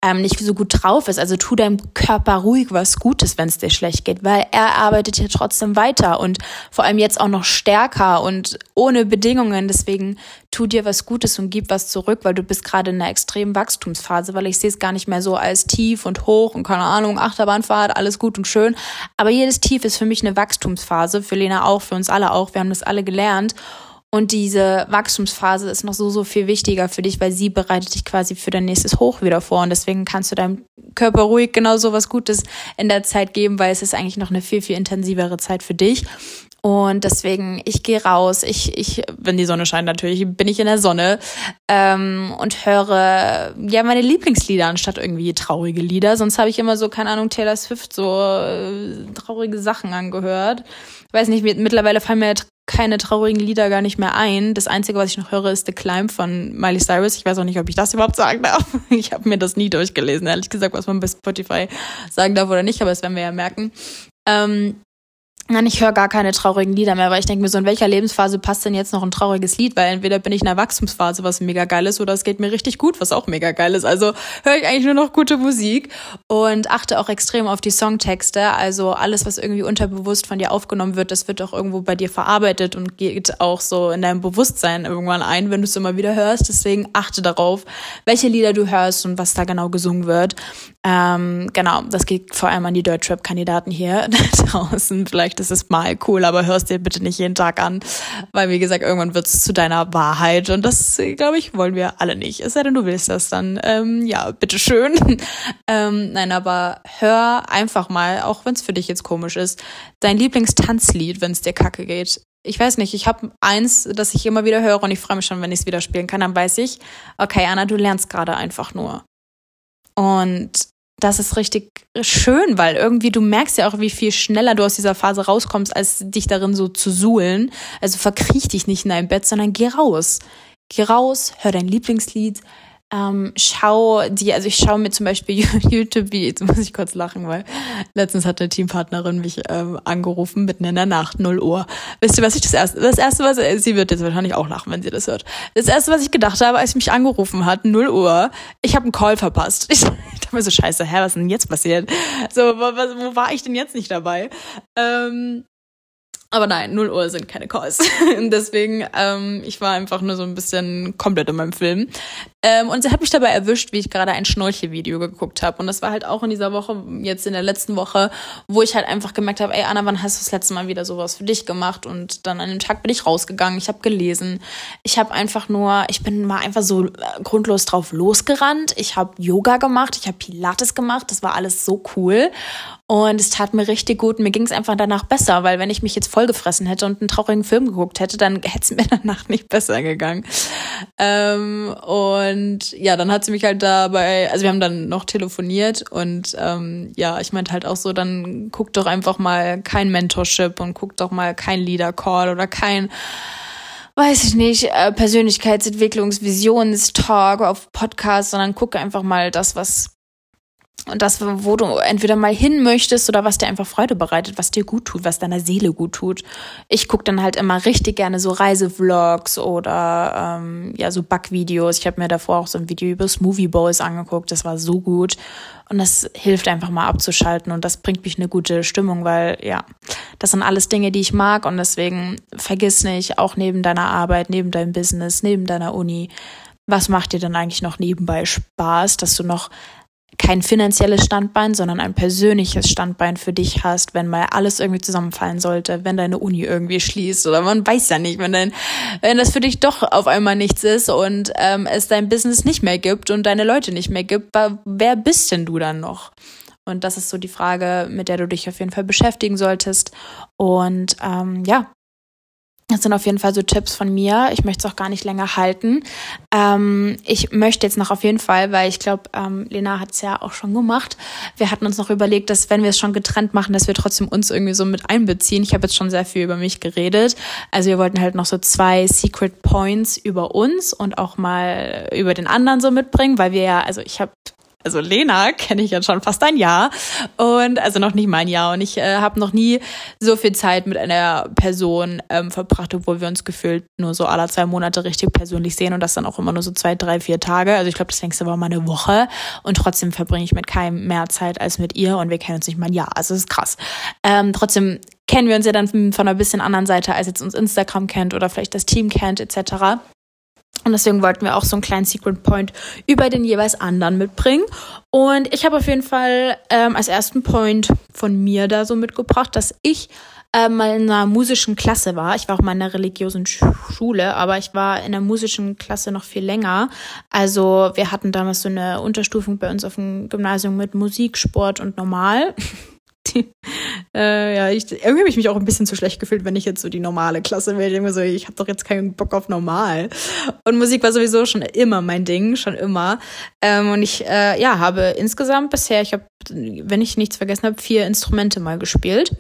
ähm, nicht so gut drauf ist. Also tu deinem Körper ruhig was Gutes, wenn es dir schlecht geht, weil er arbeitet hier trotzdem weiter und vor allem jetzt auch noch stärker und ohne Bedingungen. Deswegen tu dir was Gutes und gib was zurück, weil du bist gerade in einer extremen Wachstumsphase, weil ich sehe es gar nicht mehr so als tief und hoch und keine Ahnung, Achterbahnfahrt, alles gut und schön. Aber jedes Tief ist für mich eine Wachstumsphase, für Lena auch, für uns alle auch. Wir haben das alle gelernt. Und diese Wachstumsphase ist noch so, so viel wichtiger für dich, weil sie bereitet dich quasi für dein nächstes Hoch wieder vor. Und deswegen kannst du deinem Körper ruhig genau so was Gutes in der Zeit geben, weil es ist eigentlich noch eine viel, viel intensivere Zeit für dich. Und deswegen, ich gehe raus, ich, ich, wenn die Sonne scheint natürlich, bin ich in der Sonne ähm, und höre ja meine Lieblingslieder anstatt irgendwie traurige Lieder. Sonst habe ich immer so, keine Ahnung, Taylor Swift, so äh, traurige Sachen angehört. Ich weiß nicht, mittlerweile fallen mir keine traurigen Lieder gar nicht mehr ein. Das Einzige, was ich noch höre, ist The Climb von Miley Cyrus. Ich weiß auch nicht, ob ich das überhaupt sagen darf. Ich habe mir das nie durchgelesen, ehrlich gesagt, was man bei Spotify sagen darf oder nicht, aber das werden wir ja merken. Ähm, Nein, ich höre gar keine traurigen Lieder mehr, weil ich denke mir so, in welcher Lebensphase passt denn jetzt noch ein trauriges Lied? Weil entweder bin ich in einer Wachstumsphase, was mega geil ist, oder es geht mir richtig gut, was auch mega geil ist. Also höre ich eigentlich nur noch gute Musik und achte auch extrem auf die Songtexte. Also alles, was irgendwie unterbewusst von dir aufgenommen wird, das wird auch irgendwo bei dir verarbeitet und geht auch so in deinem Bewusstsein irgendwann ein, wenn du es immer wieder hörst. Deswegen achte darauf, welche Lieder du hörst und was da genau gesungen wird. Ähm, genau, das geht vor allem an die Deutschrap-Kandidaten hier draußen. Vielleicht ist es mal cool, aber hörst dir bitte nicht jeden Tag an, weil wie gesagt, irgendwann wird es zu deiner Wahrheit und das, glaube ich, wollen wir alle nicht. Es sei denn, du willst das dann, ähm, ja, bitteschön. ähm, nein, aber hör einfach mal, auch wenn es für dich jetzt komisch ist, dein Lieblingstanzlied, wenn es dir kacke geht ich weiß nicht, ich habe eins, das ich immer wieder höre und ich freue mich schon, wenn ich es wieder spielen kann. Dann weiß ich, okay, Anna, du lernst gerade einfach nur. Und das ist richtig schön, weil irgendwie du merkst ja auch, wie viel schneller du aus dieser Phase rauskommst, als dich darin so zu suhlen. Also verkriech dich nicht in dein Bett, sondern geh raus. Geh raus, hör dein Lieblingslied, ähm, schau die, also ich schaue mir zum Beispiel YouTube, wie, jetzt muss ich kurz lachen, weil letztens hat eine Teampartnerin mich ähm, angerufen, mitten in der Nacht, 0 Uhr. Wisst ihr, was ich das erste, das erste, was, sie wird jetzt wahrscheinlich auch lachen, wenn sie das hört. Das erste, was ich gedacht habe, als sie mich angerufen hat, 0 Uhr, ich habe einen Call verpasst. Ich, ich dachte mir so, scheiße, hä, was ist denn jetzt passiert? So, wo, wo war ich denn jetzt nicht dabei? Ähm, aber nein, 0 Uhr sind keine Calls. Deswegen, ähm, ich war einfach nur so ein bisschen komplett in meinem Film. Ähm, und sie hat mich dabei erwischt, wie ich gerade ein Schnorchelvideo geguckt habe. Und das war halt auch in dieser Woche, jetzt in der letzten Woche, wo ich halt einfach gemerkt habe, ey Anna, wann hast du das letzte Mal wieder sowas für dich gemacht? Und dann an dem Tag bin ich rausgegangen, ich habe gelesen. Ich habe einfach nur, ich bin mal einfach so äh, grundlos drauf losgerannt. Ich habe Yoga gemacht, ich habe Pilates gemacht, das war alles so cool. Und es tat mir richtig gut. Mir ging es einfach danach besser, weil wenn ich mich jetzt vollgefressen hätte und einen traurigen Film geguckt hätte, dann hätte es mir danach nicht besser gegangen. Ähm, und ja, dann hat sie mich halt dabei, also wir haben dann noch telefoniert und ähm, ja, ich meinte halt auch so, dann guck doch einfach mal kein Mentorship und guck doch mal kein Leader Call oder kein weiß ich nicht, äh, Persönlichkeitsentwicklungsvisionstalk auf Podcast, sondern guck einfach mal das, was und das, wo du entweder mal hin möchtest oder was dir einfach Freude bereitet, was dir gut tut, was deiner Seele gut tut. Ich gucke dann halt immer richtig gerne so Reisevlogs oder ähm, ja so Backvideos. Ich habe mir davor auch so ein Video über Smoothie Bowls angeguckt. Das war so gut und das hilft einfach mal abzuschalten und das bringt mich in eine gute Stimmung, weil ja, das sind alles Dinge, die ich mag und deswegen vergiss nicht, auch neben deiner Arbeit, neben deinem Business, neben deiner Uni, was macht dir denn eigentlich noch nebenbei Spaß, dass du noch kein finanzielles Standbein, sondern ein persönliches Standbein für dich hast, wenn mal alles irgendwie zusammenfallen sollte, wenn deine Uni irgendwie schließt oder man weiß ja nicht, wenn dein, wenn das für dich doch auf einmal nichts ist und ähm, es dein Business nicht mehr gibt und deine Leute nicht mehr gibt, wer bist denn du dann noch? Und das ist so die Frage, mit der du dich auf jeden Fall beschäftigen solltest. Und ähm, ja, das sind auf jeden Fall so Tipps von mir. Ich möchte es auch gar nicht länger halten. Ähm, ich möchte jetzt noch auf jeden Fall, weil ich glaube, ähm, Lena hat es ja auch schon gemacht. Wir hatten uns noch überlegt, dass wenn wir es schon getrennt machen, dass wir trotzdem uns irgendwie so mit einbeziehen. Ich habe jetzt schon sehr viel über mich geredet. Also wir wollten halt noch so zwei Secret Points über uns und auch mal über den anderen so mitbringen, weil wir ja, also ich habe also Lena kenne ich jetzt schon fast ein Jahr und also noch nicht mal ein Jahr und ich äh, habe noch nie so viel Zeit mit einer Person ähm, verbracht, obwohl wir uns gefühlt nur so alle zwei Monate richtig persönlich sehen und das dann auch immer nur so zwei, drei, vier Tage. Also ich glaube, das längste war mal eine Woche und trotzdem verbringe ich mit keinem mehr Zeit als mit ihr und wir kennen uns nicht mal ein Jahr. Also das ist krass. Ähm, trotzdem kennen wir uns ja dann von einer bisschen anderen Seite, als jetzt uns Instagram kennt oder vielleicht das Team kennt etc. Und deswegen wollten wir auch so einen kleinen Secret Point über den jeweils anderen mitbringen. Und ich habe auf jeden Fall ähm, als ersten Point von mir da so mitgebracht, dass ich äh, mal in einer musischen Klasse war. Ich war auch mal in einer religiösen Schule, aber ich war in der musischen Klasse noch viel länger. Also wir hatten damals so eine Unterstufung bei uns auf dem Gymnasium mit Musik, Sport und Normal. Die, äh, ja, ich, irgendwie habe ich mich auch ein bisschen zu schlecht gefühlt, wenn ich jetzt so die normale Klasse wäre. Ich so, ich habe doch jetzt keinen Bock auf normal. Und Musik war sowieso schon immer mein Ding, schon immer. Ähm, und ich, äh, ja, habe insgesamt bisher, ich habe, wenn ich nichts vergessen habe, vier Instrumente mal gespielt.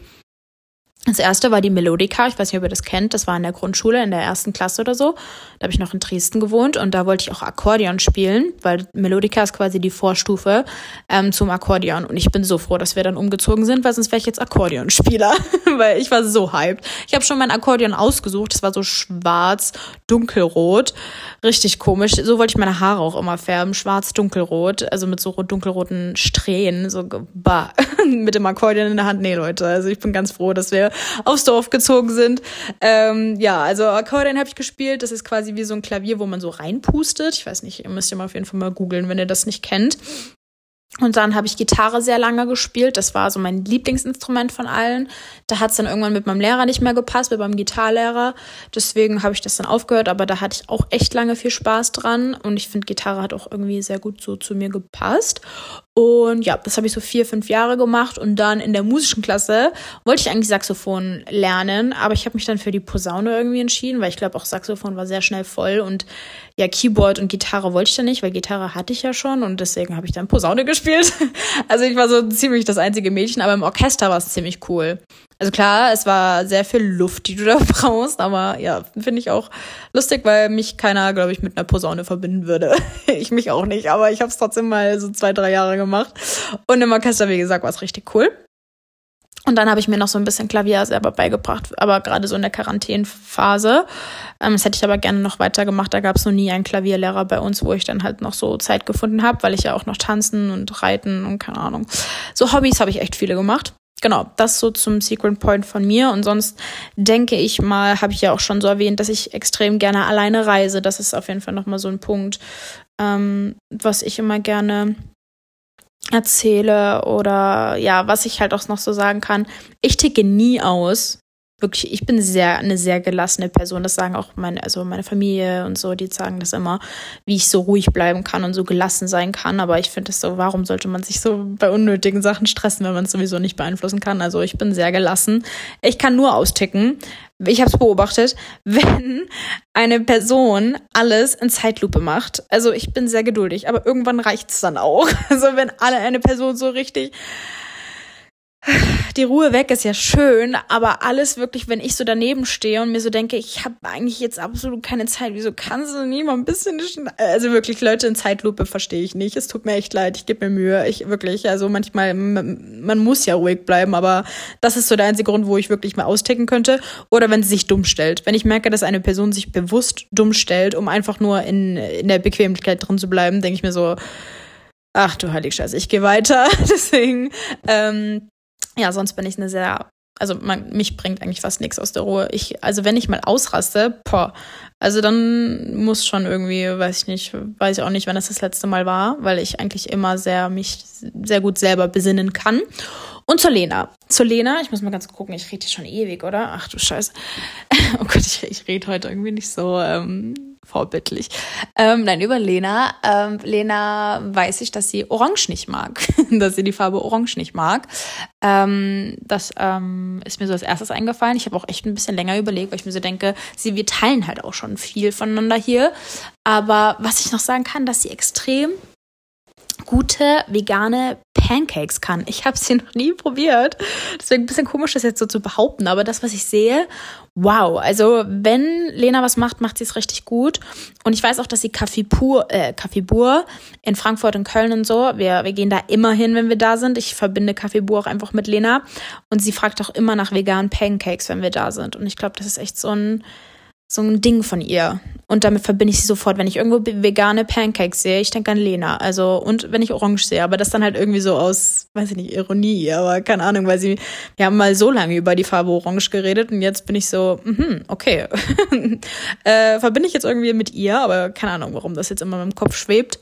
Das erste war die Melodica, ich weiß nicht, ob ihr das kennt, das war in der Grundschule, in der ersten Klasse oder so. Da habe ich noch in Dresden gewohnt und da wollte ich auch Akkordeon spielen, weil Melodica ist quasi die Vorstufe ähm, zum Akkordeon. Und ich bin so froh, dass wir dann umgezogen sind, weil sonst wäre ich jetzt Akkordeonspieler, weil ich war so hyped. Ich habe schon mein Akkordeon ausgesucht, das war so schwarz, dunkelrot, richtig komisch. So wollte ich meine Haare auch immer färben, schwarz, dunkelrot, also mit so dunkelroten Strähnen, so bah, mit dem Akkordeon in der Hand. Nee, Leute, also ich bin ganz froh, dass wir aufs Dorf gezogen sind. Ähm, ja, also Akkordeon habe ich gespielt. Das ist quasi wie so ein Klavier, wo man so reinpustet. Ich weiß nicht, ihr müsst ja mal auf jeden Fall mal googeln, wenn ihr das nicht kennt. Und dann habe ich Gitarre sehr lange gespielt. Das war so mein Lieblingsinstrument von allen. Da hat es dann irgendwann mit meinem Lehrer nicht mehr gepasst, mit meinem Gitarrlehrer. Deswegen habe ich das dann aufgehört. Aber da hatte ich auch echt lange viel Spaß dran. Und ich finde, Gitarre hat auch irgendwie sehr gut so zu mir gepasst. Und ja, das habe ich so vier, fünf Jahre gemacht. Und dann in der musischen Klasse wollte ich eigentlich Saxophon lernen, aber ich habe mich dann für die Posaune irgendwie entschieden, weil ich glaube auch Saxophon war sehr schnell voll und ja, Keyboard und Gitarre wollte ich dann nicht, weil Gitarre hatte ich ja schon und deswegen habe ich dann Posaune gespielt. Also ich war so ziemlich das einzige Mädchen, aber im Orchester war es ziemlich cool. Also klar, es war sehr viel Luft, die du da brauchst, aber ja, finde ich auch lustig, weil mich keiner, glaube ich, mit einer Posaune verbinden würde. ich mich auch nicht, aber ich habe es trotzdem mal so zwei, drei Jahre gemacht. Und im Orchester, wie gesagt, war es richtig cool. Und dann habe ich mir noch so ein bisschen Klavier selber beigebracht, aber gerade so in der Quarantänphase. Ähm, das hätte ich aber gerne noch weitergemacht. Da gab es noch nie einen Klavierlehrer bei uns, wo ich dann halt noch so Zeit gefunden habe, weil ich ja auch noch tanzen und reiten und keine Ahnung. So Hobbys habe ich echt viele gemacht genau, das so zum Secret Point von mir. Und sonst denke ich mal, habe ich ja auch schon so erwähnt, dass ich extrem gerne alleine reise. Das ist auf jeden Fall nochmal so ein Punkt, ähm, was ich immer gerne erzähle oder ja, was ich halt auch noch so sagen kann. Ich ticke nie aus, wirklich, ich bin sehr, eine sehr gelassene Person. Das sagen auch meine, also meine Familie und so, die sagen das immer, wie ich so ruhig bleiben kann und so gelassen sein kann. Aber ich finde es so, warum sollte man sich so bei unnötigen Sachen stressen, wenn man es sowieso nicht beeinflussen kann? Also ich bin sehr gelassen. Ich kann nur austicken. Ich habe es beobachtet, wenn eine Person alles in Zeitlupe macht. Also ich bin sehr geduldig, aber irgendwann reicht es dann auch. Also wenn alle eine Person so richtig die Ruhe weg ist ja schön, aber alles wirklich, wenn ich so daneben stehe und mir so denke, ich habe eigentlich jetzt absolut keine Zeit, wieso kannst du nie mal ein bisschen, also wirklich Leute in Zeitlupe verstehe ich nicht. Es tut mir echt leid, ich gebe mir Mühe, ich wirklich, also manchmal, man muss ja ruhig bleiben, aber das ist so der einzige Grund, wo ich wirklich mal austicken könnte. Oder wenn sie sich dumm stellt. Wenn ich merke, dass eine Person sich bewusst dumm stellt, um einfach nur in, in der Bequemlichkeit drin zu bleiben, denke ich mir so, ach du heilig Scheiße, ich gehe weiter. Deswegen, ähm, ja, sonst bin ich eine sehr also man, mich bringt eigentlich fast nichts aus der Ruhe. Ich, also wenn ich mal ausraste, boah, also dann muss schon irgendwie, weiß ich nicht, weiß ich auch nicht, wann das das letzte Mal war, weil ich eigentlich immer sehr mich sehr gut selber besinnen kann. Und zur Lena. Zur Lena, ich muss mal ganz gucken, ich rede hier schon ewig, oder? Ach du Scheiße. Oh Gott, ich, ich rede heute irgendwie nicht so ähm, vorbildlich. Ähm, nein, über Lena. Ähm, Lena weiß ich, dass sie Orange nicht mag, dass sie die Farbe Orange nicht mag. Ähm, das ähm, ist mir so als erstes eingefallen. Ich habe auch echt ein bisschen länger überlegt, weil ich mir so denke, sie, wir teilen halt auch schon viel voneinander hier. Aber was ich noch sagen kann, dass sie extrem gute vegane Pancakes kann. Ich habe sie noch nie probiert. Deswegen ein bisschen komisch, das jetzt so zu behaupten. Aber das, was ich sehe, wow. Also wenn Lena was macht, macht sie es richtig gut. Und ich weiß auch, dass sie Kaffee pur, äh, Kaffee Bur in Frankfurt und Köln und so, wir, wir gehen da immer hin, wenn wir da sind. Ich verbinde Kaffee Bur auch einfach mit Lena. Und sie fragt auch immer nach veganen Pancakes, wenn wir da sind. Und ich glaube, das ist echt so ein so ein Ding von ihr. Und damit verbinde ich sie sofort, wenn ich irgendwo vegane Pancakes sehe, ich denke an Lena. Also, und wenn ich Orange sehe, aber das dann halt irgendwie so aus, weiß ich nicht, Ironie, aber keine Ahnung, weil sie, wir haben mal so lange über die Farbe Orange geredet und jetzt bin ich so, mh, okay. äh, verbinde ich jetzt irgendwie mit ihr, aber keine Ahnung, warum das jetzt immer im Kopf schwebt.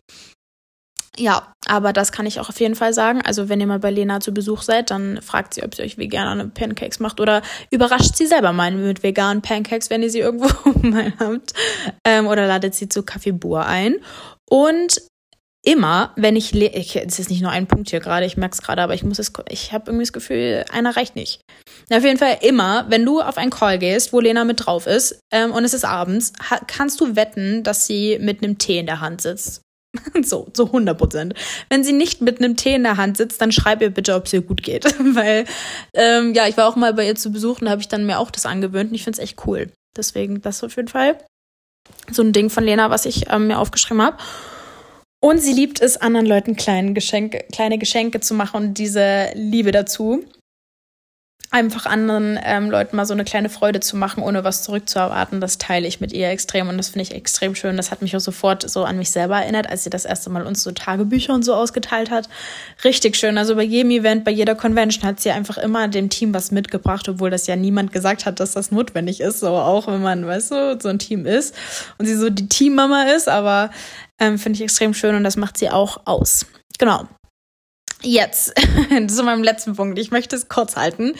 Ja, aber das kann ich auch auf jeden Fall sagen. Also wenn ihr mal bei Lena zu Besuch seid, dann fragt sie, ob sie euch vegane Pancakes macht oder überrascht sie selber mal mit veganen Pancakes, wenn ihr sie irgendwo mal habt. Ähm, oder ladet sie zu Kaffee Bur ein. Und immer, wenn ich, ich es ist nicht nur ein Punkt hier gerade, ich merke es gerade, aber ich muss es, ich habe irgendwie das Gefühl, einer reicht nicht. Auf jeden Fall immer, wenn du auf einen Call gehst, wo Lena mit drauf ist ähm, und es ist abends, kannst du wetten, dass sie mit einem Tee in der Hand sitzt. So, zu 100 Prozent. Wenn sie nicht mit einem Tee in der Hand sitzt, dann schreib ihr bitte, ob es ihr gut geht. Weil, ähm, ja, ich war auch mal bei ihr zu besuchen, da habe ich dann mir auch das angewöhnt und ich finde es echt cool. Deswegen, das auf jeden Fall so ein Ding von Lena, was ich ähm, mir aufgeschrieben habe. Und sie liebt es, anderen Leuten kleine Geschenke, kleine Geschenke zu machen und diese Liebe dazu einfach anderen ähm, Leuten mal so eine kleine Freude zu machen, ohne was zurückzuerwarten, das teile ich mit ihr extrem und das finde ich extrem schön. Das hat mich auch sofort so an mich selber erinnert, als sie das erste Mal uns so Tagebücher und so ausgeteilt hat. Richtig schön. Also bei jedem Event, bei jeder Convention hat sie einfach immer dem Team was mitgebracht, obwohl das ja niemand gesagt hat, dass das notwendig ist. So auch wenn man, weißt du, so ein Team ist und sie so die Teammama ist, aber ähm, finde ich extrem schön und das macht sie auch aus. Genau. Jetzt zu meinem letzten Punkt. Ich möchte es kurz halten.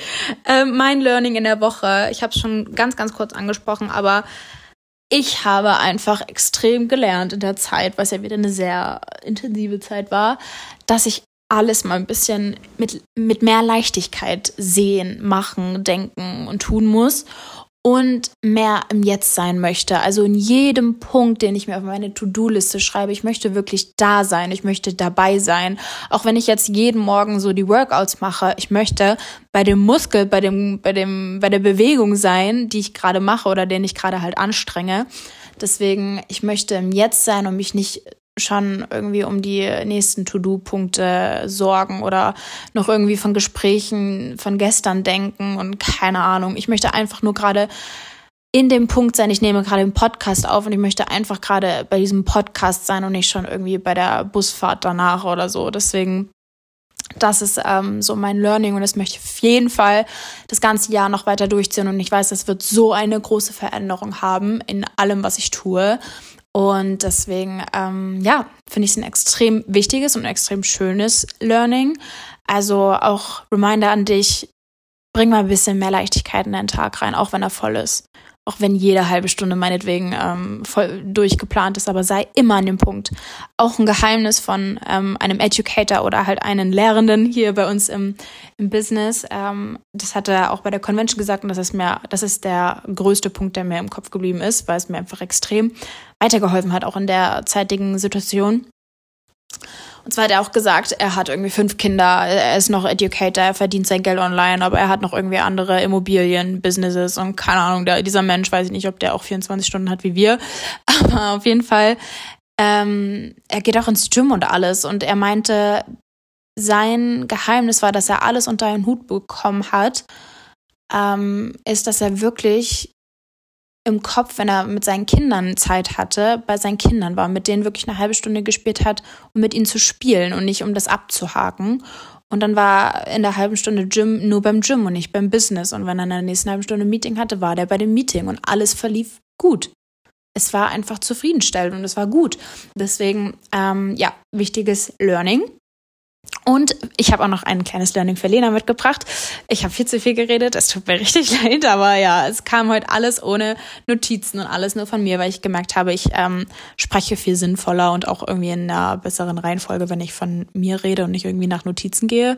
Äh, mein Learning in der Woche, ich habe es schon ganz, ganz kurz angesprochen, aber ich habe einfach extrem gelernt in der Zeit, was ja wieder eine sehr intensive Zeit war, dass ich alles mal ein bisschen mit, mit mehr Leichtigkeit sehen, machen, denken und tun muss und mehr im Jetzt sein möchte. Also in jedem Punkt, den ich mir auf meine To-Do-Liste schreibe, ich möchte wirklich da sein, ich möchte dabei sein. Auch wenn ich jetzt jeden Morgen so die Workouts mache, ich möchte bei dem Muskel, bei dem, bei dem, bei der Bewegung sein, die ich gerade mache oder den ich gerade halt anstrenge. Deswegen, ich möchte im Jetzt sein und mich nicht schon irgendwie um die nächsten To-Do-Punkte sorgen oder noch irgendwie von Gesprächen von gestern denken und keine Ahnung. Ich möchte einfach nur gerade in dem Punkt sein, ich nehme gerade den Podcast auf und ich möchte einfach gerade bei diesem Podcast sein und nicht schon irgendwie bei der Busfahrt danach oder so. Deswegen, das ist ähm, so mein Learning und das möchte ich auf jeden Fall das ganze Jahr noch weiter durchziehen und ich weiß, das wird so eine große Veränderung haben in allem, was ich tue. Und deswegen, ähm, ja, finde ich es ein extrem wichtiges und extrem schönes Learning. Also auch Reminder an dich, bring mal ein bisschen mehr Leichtigkeit in deinen Tag rein, auch wenn er voll ist auch wenn jede halbe Stunde meinetwegen ähm, voll durchgeplant ist, aber sei immer an dem Punkt. Auch ein Geheimnis von ähm, einem Educator oder halt einen Lehrenden hier bei uns im, im Business. Ähm, das hat er auch bei der Convention gesagt und das ist mir, das ist der größte Punkt, der mir im Kopf geblieben ist, weil es mir einfach extrem weitergeholfen hat, auch in der zeitigen Situation. Und zwar hat er auch gesagt, er hat irgendwie fünf Kinder, er ist noch Educator, er verdient sein Geld online, aber er hat noch irgendwie andere Immobilien, Businesses und keine Ahnung, der, dieser Mensch, weiß ich nicht, ob der auch 24 Stunden hat wie wir, aber auf jeden Fall, ähm, er geht auch ins Gym und alles und er meinte, sein Geheimnis war, dass er alles unter einen Hut bekommen hat, ähm, ist, dass er wirklich im Kopf, wenn er mit seinen Kindern Zeit hatte, bei seinen Kindern war, mit denen wirklich eine halbe Stunde gespielt hat, um mit ihnen zu spielen und nicht um das abzuhaken. Und dann war in der halben Stunde Gym nur beim Gym und nicht beim Business. Und wenn er in der nächsten halben Stunde ein Meeting hatte, war der bei dem Meeting und alles verlief gut. Es war einfach zufriedenstellend und es war gut. Deswegen, ähm, ja, wichtiges Learning. Und ich habe auch noch ein kleines Learning für Lena mitgebracht. Ich habe viel zu viel geredet, es tut mir richtig leid, aber ja, es kam heute alles ohne Notizen und alles nur von mir, weil ich gemerkt habe, ich ähm, spreche viel sinnvoller und auch irgendwie in einer besseren Reihenfolge, wenn ich von mir rede und nicht irgendwie nach Notizen gehe.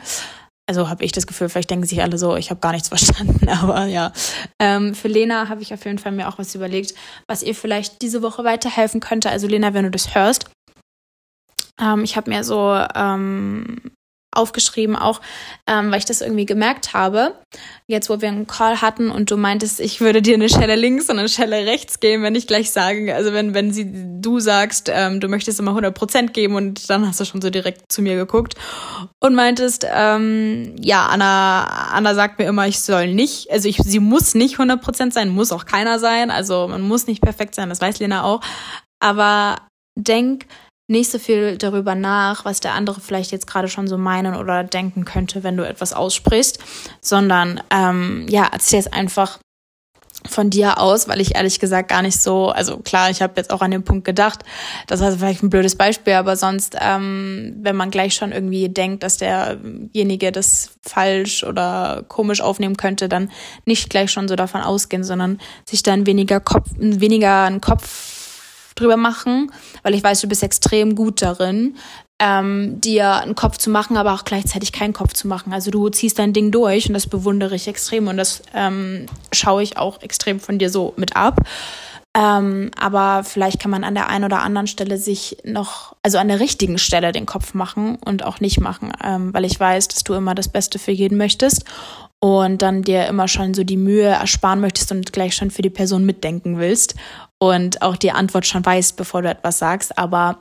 Also habe ich das Gefühl, vielleicht denken sich alle so, ich habe gar nichts verstanden, aber ja. Ähm, für Lena habe ich auf jeden Fall mir auch was überlegt, was ihr vielleicht diese Woche weiterhelfen könnte. Also Lena, wenn du das hörst, ähm, ich habe mir so ähm, aufgeschrieben, auch ähm, weil ich das irgendwie gemerkt habe, jetzt wo wir einen Call hatten und du meintest, ich würde dir eine Schelle links und eine Schelle rechts geben, wenn ich gleich sage, also wenn, wenn sie, du sagst, ähm, du möchtest immer 100 Prozent geben und dann hast du schon so direkt zu mir geguckt und meintest, ähm, ja, Anna, Anna sagt mir immer, ich soll nicht, also ich, sie muss nicht 100 Prozent sein, muss auch keiner sein, also man muss nicht perfekt sein, das weiß Lena auch, aber denk, nicht so viel darüber nach, was der andere vielleicht jetzt gerade schon so meinen oder denken könnte, wenn du etwas aussprichst, sondern ähm, ja, erzähl es einfach von dir aus, weil ich ehrlich gesagt gar nicht so, also klar, ich habe jetzt auch an den Punkt gedacht, das ist vielleicht ein blödes Beispiel, aber sonst, ähm, wenn man gleich schon irgendwie denkt, dass derjenige das falsch oder komisch aufnehmen könnte, dann nicht gleich schon so davon ausgehen, sondern sich dann weniger Kopf, weniger einen Kopf drüber machen, weil ich weiß, du bist extrem gut darin, ähm, dir einen Kopf zu machen, aber auch gleichzeitig keinen Kopf zu machen. Also du ziehst dein Ding durch und das bewundere ich extrem und das ähm, schaue ich auch extrem von dir so mit ab. Ähm, aber vielleicht kann man an der einen oder anderen Stelle sich noch, also an der richtigen Stelle den Kopf machen und auch nicht machen, ähm, weil ich weiß, dass du immer das Beste für jeden möchtest und dann dir immer schon so die Mühe ersparen möchtest und gleich schon für die Person mitdenken willst und auch die Antwort schon weißt, bevor du etwas sagst. Aber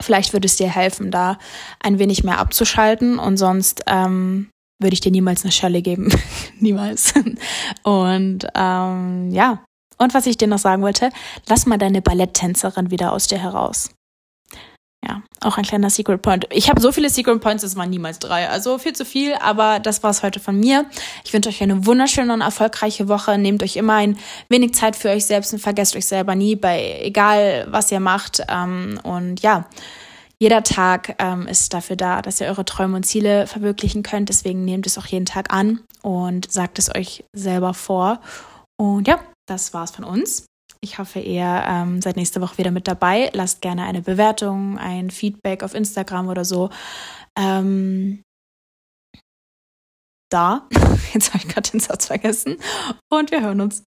vielleicht würde es dir helfen, da ein wenig mehr abzuschalten und sonst ähm, würde ich dir niemals eine Schelle geben. niemals. Und ähm, ja. Und was ich dir noch sagen wollte, lass mal deine Balletttänzerin wieder aus dir heraus. Ja, auch ein kleiner Secret Point. Ich habe so viele Secret Points, es waren niemals drei. Also viel zu viel, aber das war's heute von mir. Ich wünsche euch eine wunderschöne und erfolgreiche Woche. Nehmt euch immer ein wenig Zeit für euch selbst und vergesst euch selber nie, bei egal was ihr macht. Ähm, und ja, jeder Tag ähm, ist dafür da, dass ihr eure Träume und Ziele verwirklichen könnt. Deswegen nehmt es auch jeden Tag an und sagt es euch selber vor. Und ja, das war's von uns. Ich hoffe, ihr ähm, seid nächste Woche wieder mit dabei. Lasst gerne eine Bewertung, ein Feedback auf Instagram oder so. Ähm, da. Jetzt habe ich gerade den Satz vergessen. Und wir hören uns.